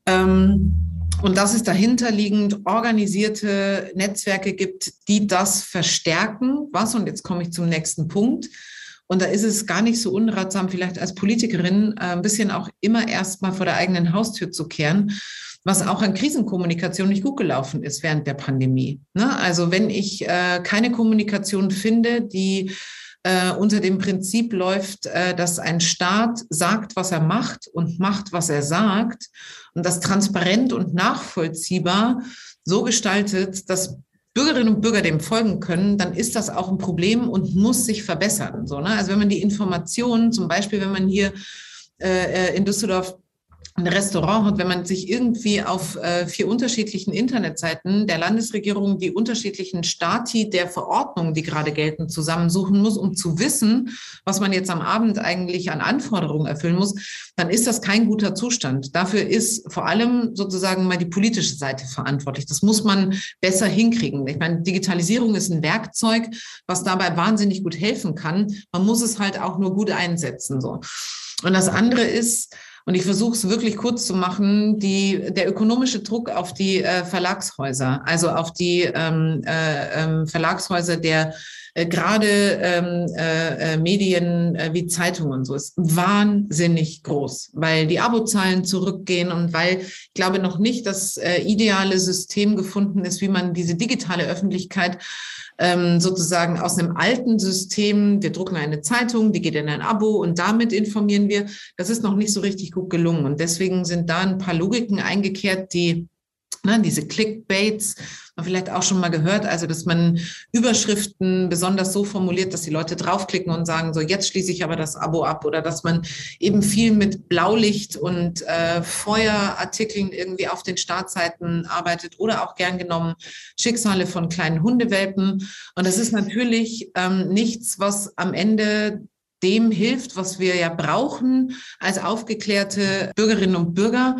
Ähm, und dass es dahinterliegend organisierte Netzwerke gibt, die das verstärken. Was? Und jetzt komme ich zum nächsten Punkt. Und da ist es gar nicht so unratsam, vielleicht als Politikerin äh, ein bisschen auch immer erst mal vor der eigenen Haustür zu kehren, was auch an Krisenkommunikation nicht gut gelaufen ist während der Pandemie. Ne? Also wenn ich äh, keine Kommunikation finde, die äh, unter dem Prinzip läuft, äh, dass ein Staat sagt, was er macht und macht, was er sagt und das transparent und nachvollziehbar so gestaltet, dass Bürgerinnen und Bürger dem folgen können, dann ist das auch ein Problem und muss sich verbessern. So, ne? Also wenn man die Informationen, zum Beispiel, wenn man hier äh, äh in Düsseldorf ein Restaurant hat, wenn man sich irgendwie auf äh, vier unterschiedlichen Internetseiten der Landesregierung die unterschiedlichen Stati der Verordnungen, die gerade gelten, zusammensuchen muss, um zu wissen, was man jetzt am Abend eigentlich an Anforderungen erfüllen muss, dann ist das kein guter Zustand. Dafür ist vor allem sozusagen mal die politische Seite verantwortlich. Das muss man besser hinkriegen. Ich meine, Digitalisierung ist ein Werkzeug, was dabei wahnsinnig gut helfen kann. Man muss es halt auch nur gut einsetzen. So. Und das andere ist, und ich versuche es wirklich kurz zu machen, die, der ökonomische Druck auf die äh, Verlagshäuser, also auf die ähm, äh, ähm, Verlagshäuser der äh, gerade ähm, äh, äh, Medien äh, wie Zeitungen und so ist wahnsinnig groß, weil die Abozahlen zurückgehen und weil ich glaube noch nicht das äh, ideale System gefunden ist, wie man diese digitale Öffentlichkeit ähm, sozusagen aus einem alten System, wir drucken eine Zeitung, die geht in ein Abo und damit informieren wir, das ist noch nicht so richtig gut gelungen. Und deswegen sind da ein paar Logiken eingekehrt, die Ne, diese Clickbaits, man vielleicht auch schon mal gehört, also dass man Überschriften besonders so formuliert, dass die Leute draufklicken und sagen, so jetzt schließe ich aber das Abo ab oder dass man eben viel mit Blaulicht und äh, Feuerartikeln irgendwie auf den Startseiten arbeitet oder auch gern genommen Schicksale von kleinen Hundewelpen. Und das ist natürlich ähm, nichts, was am Ende dem hilft, was wir ja brauchen als aufgeklärte Bürgerinnen und Bürger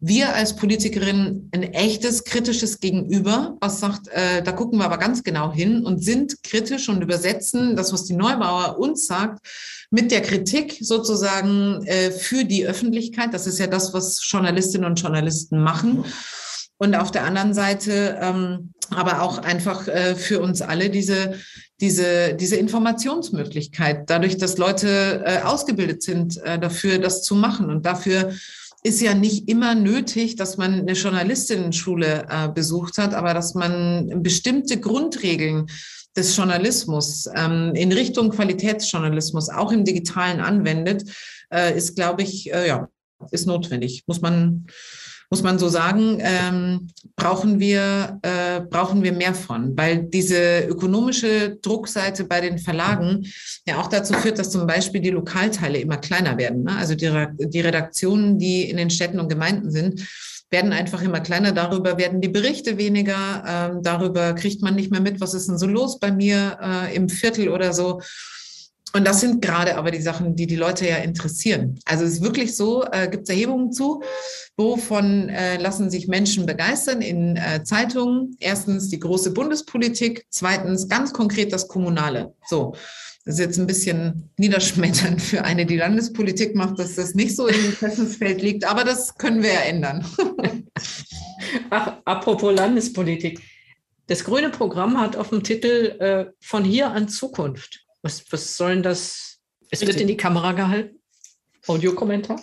wir als Politikerin ein echtes kritisches Gegenüber, was sagt, äh, da gucken wir aber ganz genau hin und sind kritisch und übersetzen das, was die Neubauer uns sagt, mit der Kritik sozusagen äh, für die Öffentlichkeit. Das ist ja das, was Journalistinnen und Journalisten machen. Und auf der anderen Seite ähm, aber auch einfach äh, für uns alle diese, diese, diese Informationsmöglichkeit, dadurch, dass Leute äh, ausgebildet sind, äh, dafür das zu machen und dafür ist ja nicht immer nötig, dass man eine Journalistinnenschule äh, besucht hat, aber dass man bestimmte Grundregeln des Journalismus ähm, in Richtung Qualitätsjournalismus auch im Digitalen anwendet, äh, ist, glaube ich, äh, ja, ist notwendig. Muss man, muss man so sagen, ähm, brauchen, wir, äh, brauchen wir mehr von, weil diese ökonomische Druckseite bei den Verlagen ja auch dazu führt, dass zum Beispiel die Lokalteile immer kleiner werden. Ne? Also die, die Redaktionen, die in den Städten und Gemeinden sind, werden einfach immer kleiner. Darüber werden die Berichte weniger. Ähm, darüber kriegt man nicht mehr mit, was ist denn so los bei mir äh, im Viertel oder so. Und das sind gerade aber die Sachen, die die Leute ja interessieren. Also es ist wirklich so, äh, gibt es Erhebungen zu, wovon äh, lassen sich Menschen begeistern in äh, Zeitungen. Erstens die große Bundespolitik, zweitens ganz konkret das Kommunale. So, das ist jetzt ein bisschen niederschmetternd für eine, die Landespolitik macht, dass das nicht so im Interessensfeld liegt, aber das können wir ja ändern. Ach, apropos Landespolitik. Das grüne Programm hat auf dem Titel äh, Von hier an Zukunft. Was, was soll denn das? Es wird in die Kamera gehalten. Audiokommentar.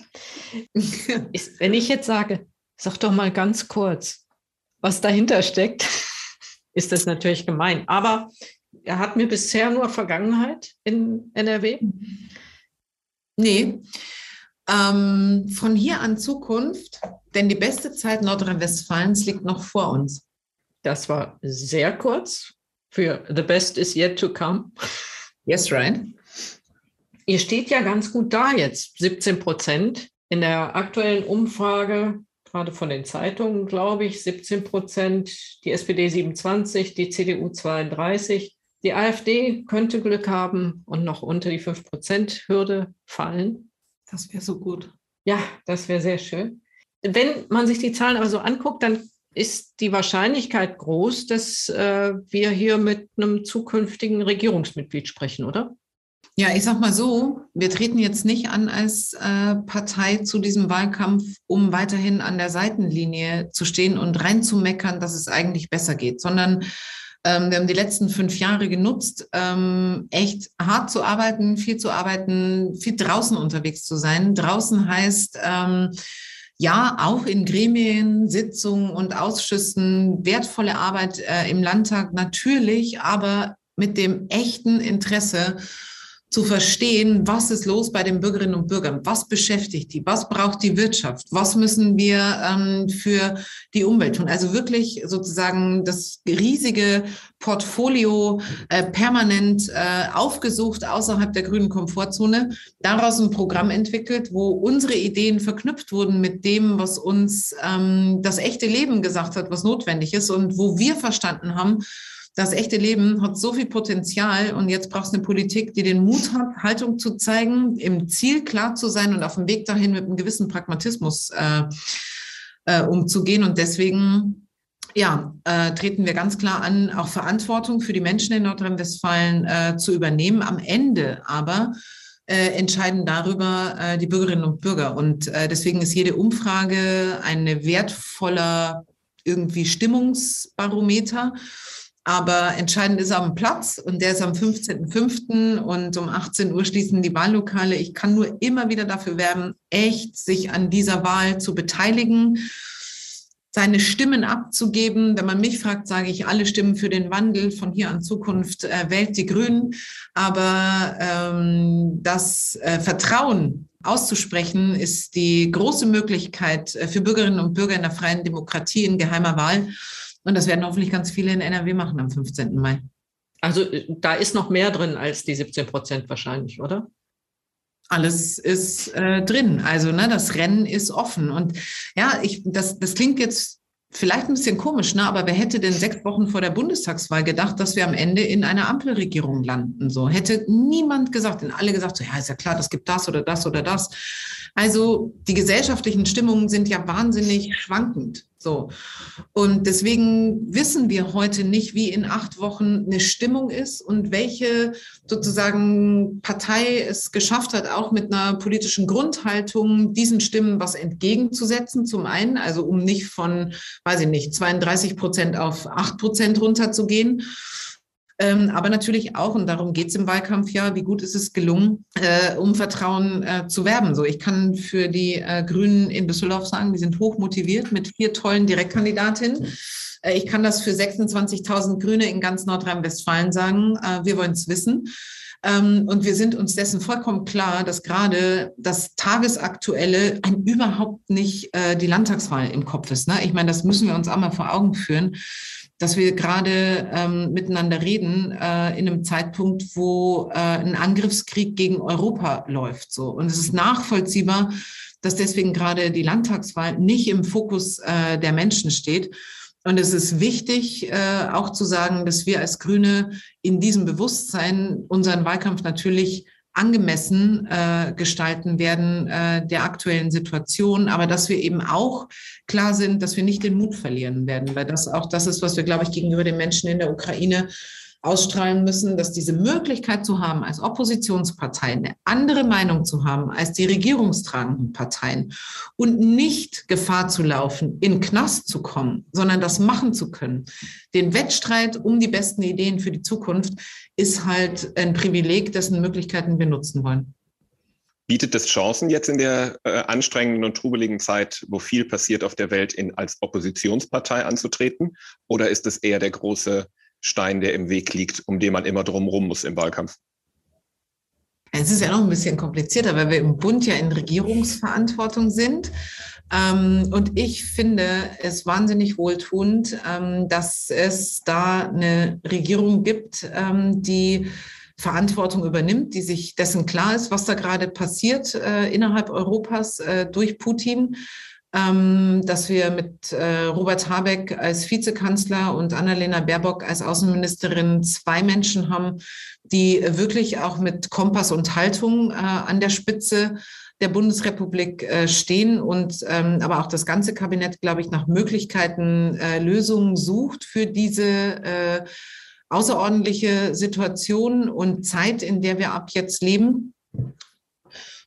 wenn ich jetzt sage, sag doch mal ganz kurz, was dahinter steckt, ist das natürlich gemein. Aber er hat mir bisher nur Vergangenheit in NRW. Nee. Ähm, von hier an Zukunft, denn die beste Zeit Nordrhein-Westfalens liegt noch vor uns. Das war sehr kurz für The Best is Yet to Come. Yes, right. Ihr steht ja ganz gut da jetzt, 17 Prozent. In der aktuellen Umfrage, gerade von den Zeitungen, glaube ich, 17 Prozent, die SPD 27, die CDU 32. Die AfD könnte Glück haben und noch unter die 5-Prozent-Hürde fallen. Das wäre so gut. Ja, das wäre sehr schön. Wenn man sich die Zahlen aber so anguckt, dann ist die Wahrscheinlichkeit groß, dass äh, wir hier mit einem zukünftigen Regierungsmitglied sprechen, oder? Ja, ich sag mal so, wir treten jetzt nicht an als äh, Partei zu diesem Wahlkampf, um weiterhin an der Seitenlinie zu stehen und reinzumeckern, dass es eigentlich besser geht, sondern ähm, wir haben die letzten fünf Jahre genutzt, ähm, echt hart zu arbeiten, viel zu arbeiten, viel draußen unterwegs zu sein. Draußen heißt, ähm, ja, auch in Gremien, Sitzungen und Ausschüssen. Wertvolle Arbeit äh, im Landtag natürlich, aber mit dem echten Interesse zu verstehen, was ist los bei den Bürgerinnen und Bürgern, was beschäftigt die, was braucht die Wirtschaft, was müssen wir ähm, für die Umwelt tun. Also wirklich sozusagen das riesige Portfolio äh, permanent äh, aufgesucht außerhalb der grünen Komfortzone, daraus ein Programm entwickelt, wo unsere Ideen verknüpft wurden mit dem, was uns ähm, das echte Leben gesagt hat, was notwendig ist und wo wir verstanden haben, das echte Leben hat so viel Potenzial und jetzt brauchst du eine Politik, die den Mut hat, Haltung zu zeigen, im Ziel klar zu sein und auf dem Weg dahin mit einem gewissen Pragmatismus äh, äh, umzugehen. Und deswegen ja, äh, treten wir ganz klar an, auch Verantwortung für die Menschen in Nordrhein-Westfalen äh, zu übernehmen. Am Ende aber äh, entscheiden darüber äh, die Bürgerinnen und Bürger. Und deswegen ist jede Umfrage ein wertvoller irgendwie Stimmungsbarometer. Aber entscheidend ist am Platz und der ist am 15.05. und um 18 Uhr schließen die Wahllokale. Ich kann nur immer wieder dafür werben, echt sich an dieser Wahl zu beteiligen, seine Stimmen abzugeben. Wenn man mich fragt, sage ich alle Stimmen für den Wandel. Von hier an Zukunft äh, wählt die Grünen. Aber ähm, das äh, Vertrauen auszusprechen, ist die große Möglichkeit äh, für Bürgerinnen und Bürger in der freien Demokratie in geheimer Wahl. Und das werden hoffentlich ganz viele in NRW machen am 15. Mai. Also äh, da ist noch mehr drin als die 17 Prozent wahrscheinlich, oder? Alles ist äh, drin. Also ne, das Rennen ist offen. Und ja, ich, das, das klingt jetzt vielleicht ein bisschen komisch, ne? aber wer hätte denn sechs Wochen vor der Bundestagswahl gedacht, dass wir am Ende in einer Ampelregierung landen? So hätte niemand gesagt, denn alle gesagt, so, ja, ist ja klar, das gibt das oder das oder das. Also die gesellschaftlichen Stimmungen sind ja wahnsinnig schwankend. So. Und deswegen wissen wir heute nicht, wie in acht Wochen eine Stimmung ist und welche sozusagen Partei es geschafft hat, auch mit einer politischen Grundhaltung diesen Stimmen was entgegenzusetzen. Zum einen, also um nicht von, weiß ich nicht, 32 Prozent auf acht Prozent runterzugehen. Ähm, aber natürlich auch, und darum geht es im Wahlkampf ja, wie gut ist es gelungen, äh, um Vertrauen äh, zu werben. So, ich kann für die äh, Grünen in Düsseldorf sagen, die sind hoch motiviert mit vier tollen Direktkandidatinnen. Äh, ich kann das für 26.000 Grüne in ganz Nordrhein-Westfalen sagen. Äh, wir wollen es wissen. Ähm, und wir sind uns dessen vollkommen klar, dass gerade das Tagesaktuelle ein überhaupt nicht äh, die Landtagswahl im Kopf ist. Ne? Ich meine, das müssen wir uns einmal vor Augen führen dass wir gerade ähm, miteinander reden äh, in einem Zeitpunkt, wo äh, ein Angriffskrieg gegen Europa läuft. So. Und es ist nachvollziehbar, dass deswegen gerade die Landtagswahl nicht im Fokus äh, der Menschen steht. Und es ist wichtig, äh, auch zu sagen, dass wir als Grüne in diesem Bewusstsein unseren Wahlkampf natürlich angemessen äh, gestalten werden äh, der aktuellen Situation, aber dass wir eben auch klar sind, dass wir nicht den Mut verlieren werden, weil das auch das ist, was wir, glaube ich, gegenüber den Menschen in der Ukraine ausstrahlen müssen, dass diese Möglichkeit zu haben, als Oppositionspartei eine andere Meinung zu haben als die regierungstragenden Parteien und nicht Gefahr zu laufen, in Knast zu kommen, sondern das machen zu können. Den Wettstreit um die besten Ideen für die Zukunft ist halt ein Privileg, dessen Möglichkeiten wir nutzen wollen. Bietet es Chancen jetzt in der äh, anstrengenden und trubeligen Zeit, wo viel passiert auf der Welt, in, als Oppositionspartei anzutreten? Oder ist es eher der große Stein, der im Weg liegt, um den man immer drumherum muss im Wahlkampf. Es ist ja noch ein bisschen komplizierter, weil wir im Bund ja in Regierungsverantwortung sind. Ähm, und ich finde es wahnsinnig wohltuend, ähm, dass es da eine Regierung gibt, ähm, die Verantwortung übernimmt, die sich dessen klar ist, was da gerade passiert äh, innerhalb Europas äh, durch Putin. Ähm, dass wir mit äh, Robert Habeck als Vizekanzler und Annalena Baerbock als Außenministerin zwei Menschen haben, die wirklich auch mit Kompass und Haltung äh, an der Spitze der Bundesrepublik äh, stehen und ähm, aber auch das ganze Kabinett, glaube ich, nach Möglichkeiten äh, Lösungen sucht für diese äh, außerordentliche Situation und Zeit, in der wir ab jetzt leben.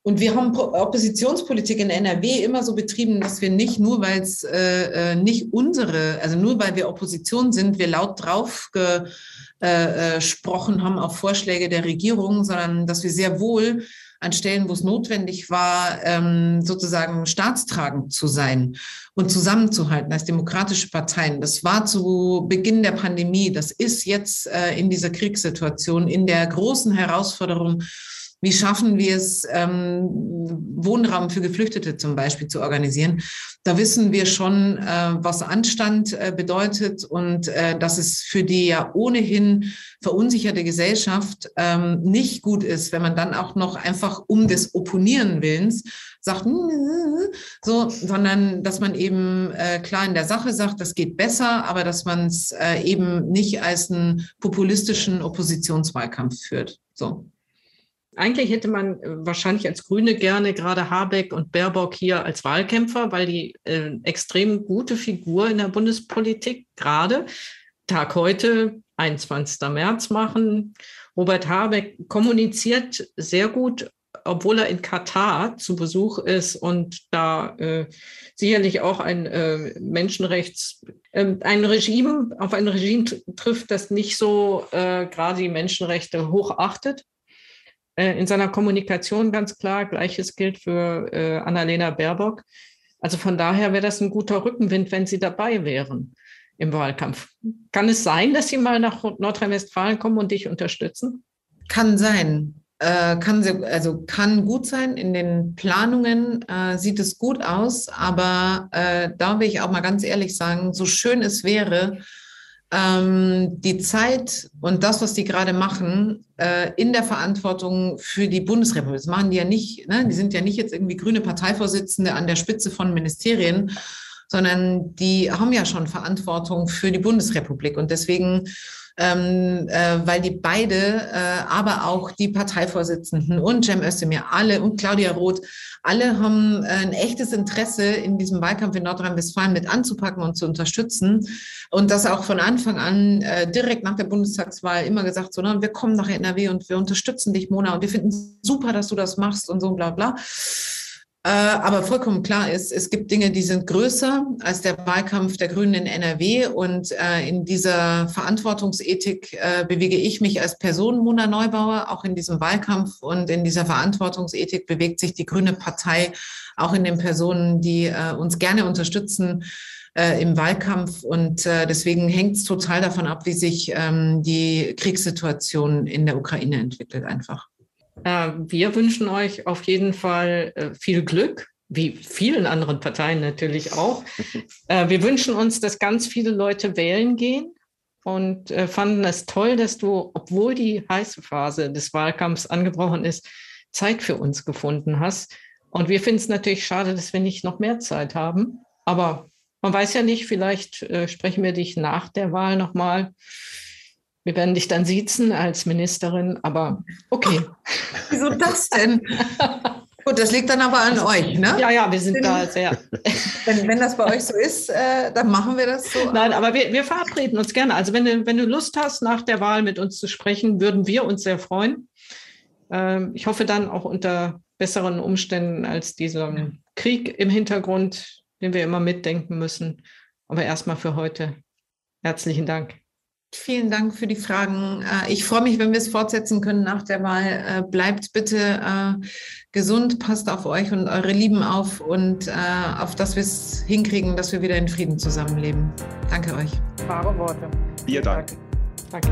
Und wir haben Oppositionspolitik in NRW immer so betrieben, dass wir nicht nur, weil es äh, äh, nicht unsere, also nur weil wir Opposition sind, wir laut drauf äh, gesprochen haben auf Vorschläge der Regierung, sondern dass wir sehr wohl an Stellen, wo es notwendig war, ähm, sozusagen staatstragend zu sein und zusammenzuhalten als demokratische Parteien. Das war zu Beginn der Pandemie. Das ist jetzt äh, in dieser Kriegssituation, in der großen Herausforderung wie schaffen wir es, ähm, Wohnraum für Geflüchtete zum Beispiel zu organisieren? Da wissen wir schon, äh, was Anstand äh, bedeutet und äh, dass es für die ja ohnehin verunsicherte Gesellschaft ähm, nicht gut ist, wenn man dann auch noch einfach um des Opponieren Willens sagt, so, sondern dass man eben äh, klar in der Sache sagt, das geht besser, aber dass man es äh, eben nicht als einen populistischen Oppositionswahlkampf führt. So. Eigentlich hätte man äh, wahrscheinlich als Grüne gerne gerade Habeck und Baerbock hier als Wahlkämpfer, weil die äh, extrem gute Figur in der Bundespolitik gerade Tag heute, 21. März machen. Robert Habeck kommuniziert sehr gut, obwohl er in Katar zu Besuch ist und da äh, sicherlich auch ein äh, Menschenrechts, äh, ein Regime, auf ein Regime trifft, das nicht so äh, gerade die Menschenrechte hochachtet. Äh, in seiner Kommunikation ganz klar. Gleiches gilt für äh, Annalena Baerbock. Also von daher wäre das ein guter Rückenwind, wenn Sie dabei wären im Wahlkampf. Kann es sein, dass Sie mal nach Nordrhein-Westfalen kommen und dich unterstützen? Kann sein. äh, kann, also kann gut sein. In den Planungen äh, sieht es gut aus, aber äh, da will ich auch mal ganz ehrlich sagen, so schön es wäre, ähm, die Zeit und das, was die gerade machen, äh, in der Verantwortung für die Bundesrepublik. Das machen die ja nicht, ne? die sind ja nicht jetzt irgendwie grüne Parteivorsitzende an der Spitze von Ministerien, sondern die haben ja schon Verantwortung für die Bundesrepublik. Und deswegen ähm, äh, weil die beide, äh, aber auch die Parteivorsitzenden und Cem Özdemir, alle und Claudia Roth, alle haben äh, ein echtes Interesse, in diesem Wahlkampf in Nordrhein-Westfalen mit anzupacken und zu unterstützen. Und das auch von Anfang an äh, direkt nach der Bundestagswahl immer gesagt, so, na, wir kommen nach NRW und wir unterstützen dich, Mona, und wir finden super, dass du das machst und so bla bla. Äh, aber vollkommen klar ist, es gibt Dinge, die sind größer als der Wahlkampf der Grünen in NRW. Und äh, in dieser Verantwortungsethik äh, bewege ich mich als Person, Mona Neubauer, auch in diesem Wahlkampf. Und in dieser Verantwortungsethik bewegt sich die Grüne Partei auch in den Personen, die uns gerne unterstützen im Wahlkampf. Und deswegen hängt es total davon ab, wie sich ähm, die Kriegssituation in der Ukraine entwickelt einfach. Äh, wir wünschen euch auf jeden Fall äh, viel Glück, wie vielen anderen Parteien natürlich auch. Äh, wir wünschen uns, dass ganz viele Leute wählen gehen und fanden es toll, dass du, obwohl die heiße Phase des Wahlkampfs angebrochen ist, Zeit für uns gefunden hast. Und wir finden es natürlich schade, dass wir nicht noch mehr Zeit haben. Aber man weiß ja nicht, vielleicht sprechen wir dich nach der Wahl nochmal. Wir werden dich dann siezen als Ministerin, aber okay. Wieso das denn? Gut, das liegt dann aber an euch, ne? Ja, ja, wir sind wenn, da sehr. Wenn, wenn das bei euch so ist, äh, dann machen wir das so. Nein, aber wir, wir verabreden uns gerne. Also wenn du, wenn du Lust hast, nach der Wahl mit uns zu sprechen, würden wir uns sehr freuen. Ähm, ich hoffe dann auch unter besseren Umständen als diesem Krieg im Hintergrund, den wir immer mitdenken müssen. Aber erstmal für heute herzlichen Dank. Vielen Dank für die Fragen. Äh, ich freue mich, wenn wir es fortsetzen können nach der Wahl. Äh, bleibt bitte äh, gesund, passt auf euch und eure Lieben auf und auf dass wir es hinkriegen, dass wir wieder in Frieden zusammenleben. Danke euch. Wahre Worte. Vielen Dank. Danke.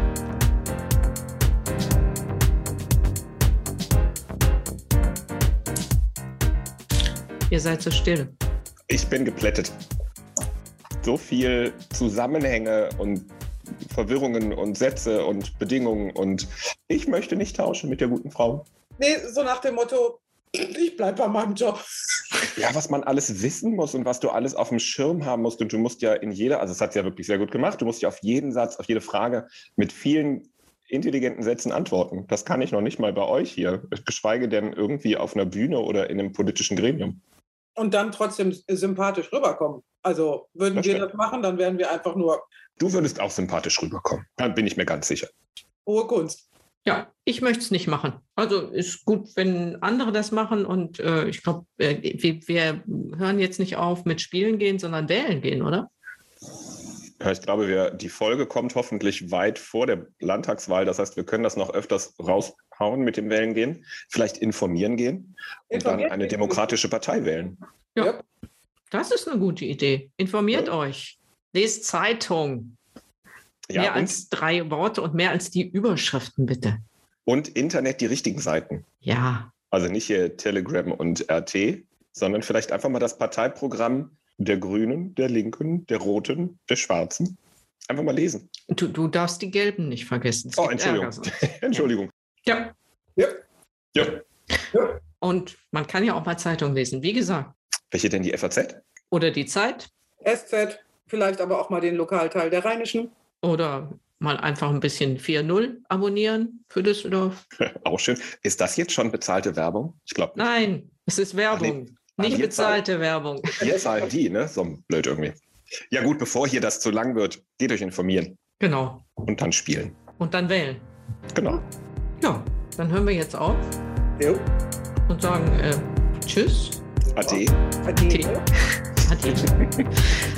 Ihr seid so still. Ich bin geplättet. So viel Zusammenhänge und Verwirrungen und Sätze und Bedingungen und ich möchte nicht tauschen mit der guten Frau. Nee, so nach dem Motto, ich bleibe bei meinem Job. Ja, was man alles wissen muss und was du alles auf dem Schirm haben musst. Und du musst ja in jeder, also es hat ja wirklich sehr gut gemacht, du musst ja auf jeden Satz, auf jede Frage mit vielen intelligenten Sätzen antworten. Das kann ich noch nicht mal bei euch hier, geschweige denn irgendwie auf einer Bühne oder in einem politischen Gremium. Und dann trotzdem sympathisch rüberkommen. Also würden das wir stimmt. das machen, dann wären wir einfach nur Du würdest auch sympathisch rüberkommen. Dann bin ich mir ganz sicher. Hohe Kunst. Ja, ich möchte es nicht machen. Also ist gut, wenn andere das machen. Und äh, ich glaube, äh, wir, wir, hören jetzt nicht auf mit Spielen gehen, sondern wählen gehen, oder? Ja, ich glaube, wir, die Folge kommt hoffentlich weit vor der Landtagswahl. Das heißt, wir können das noch öfters raushauen mit dem Wählen gehen, vielleicht informieren gehen und dann eine demokratische Partei wählen. Ja, ja, das ist eine gute Idee. Informiert ja. euch. Lest Zeitung. Ja, mehr als drei Worte und mehr als die Überschriften, bitte. Und Internet die richtigen Seiten. Ja. Also nicht hier Telegram und RT, sondern vielleicht einfach mal das Parteiprogramm der Grünen, der Linken, der Roten, der Schwarzen. Einfach mal lesen. Du, du darfst die Gelben nicht vergessen. Es oh, Entschuldigung. Entschuldigung. Ja. Ja. ja. Ja. Und man kann ja auch mal Zeitung lesen, wie gesagt. Welche denn die FAZ? Oder die Zeit? SZ vielleicht aber auch mal den Lokalteil der Rheinischen. Oder mal einfach ein bisschen 4.0 abonnieren für Düsseldorf. Auch schön. Ist das jetzt schon bezahlte Werbung? Ich glaube Nein, es ist Werbung. Nee. Nicht bezahlte zahlt, Werbung. Ihr zahlen die, ne? So blöd irgendwie. Ja gut, bevor hier das zu lang wird, geht euch informieren. Genau. Und dann spielen. Und dann wählen. Genau. Ja, dann hören wir jetzt auf. Jo. Und sagen äh, Tschüss. Ade. Ade. Ade.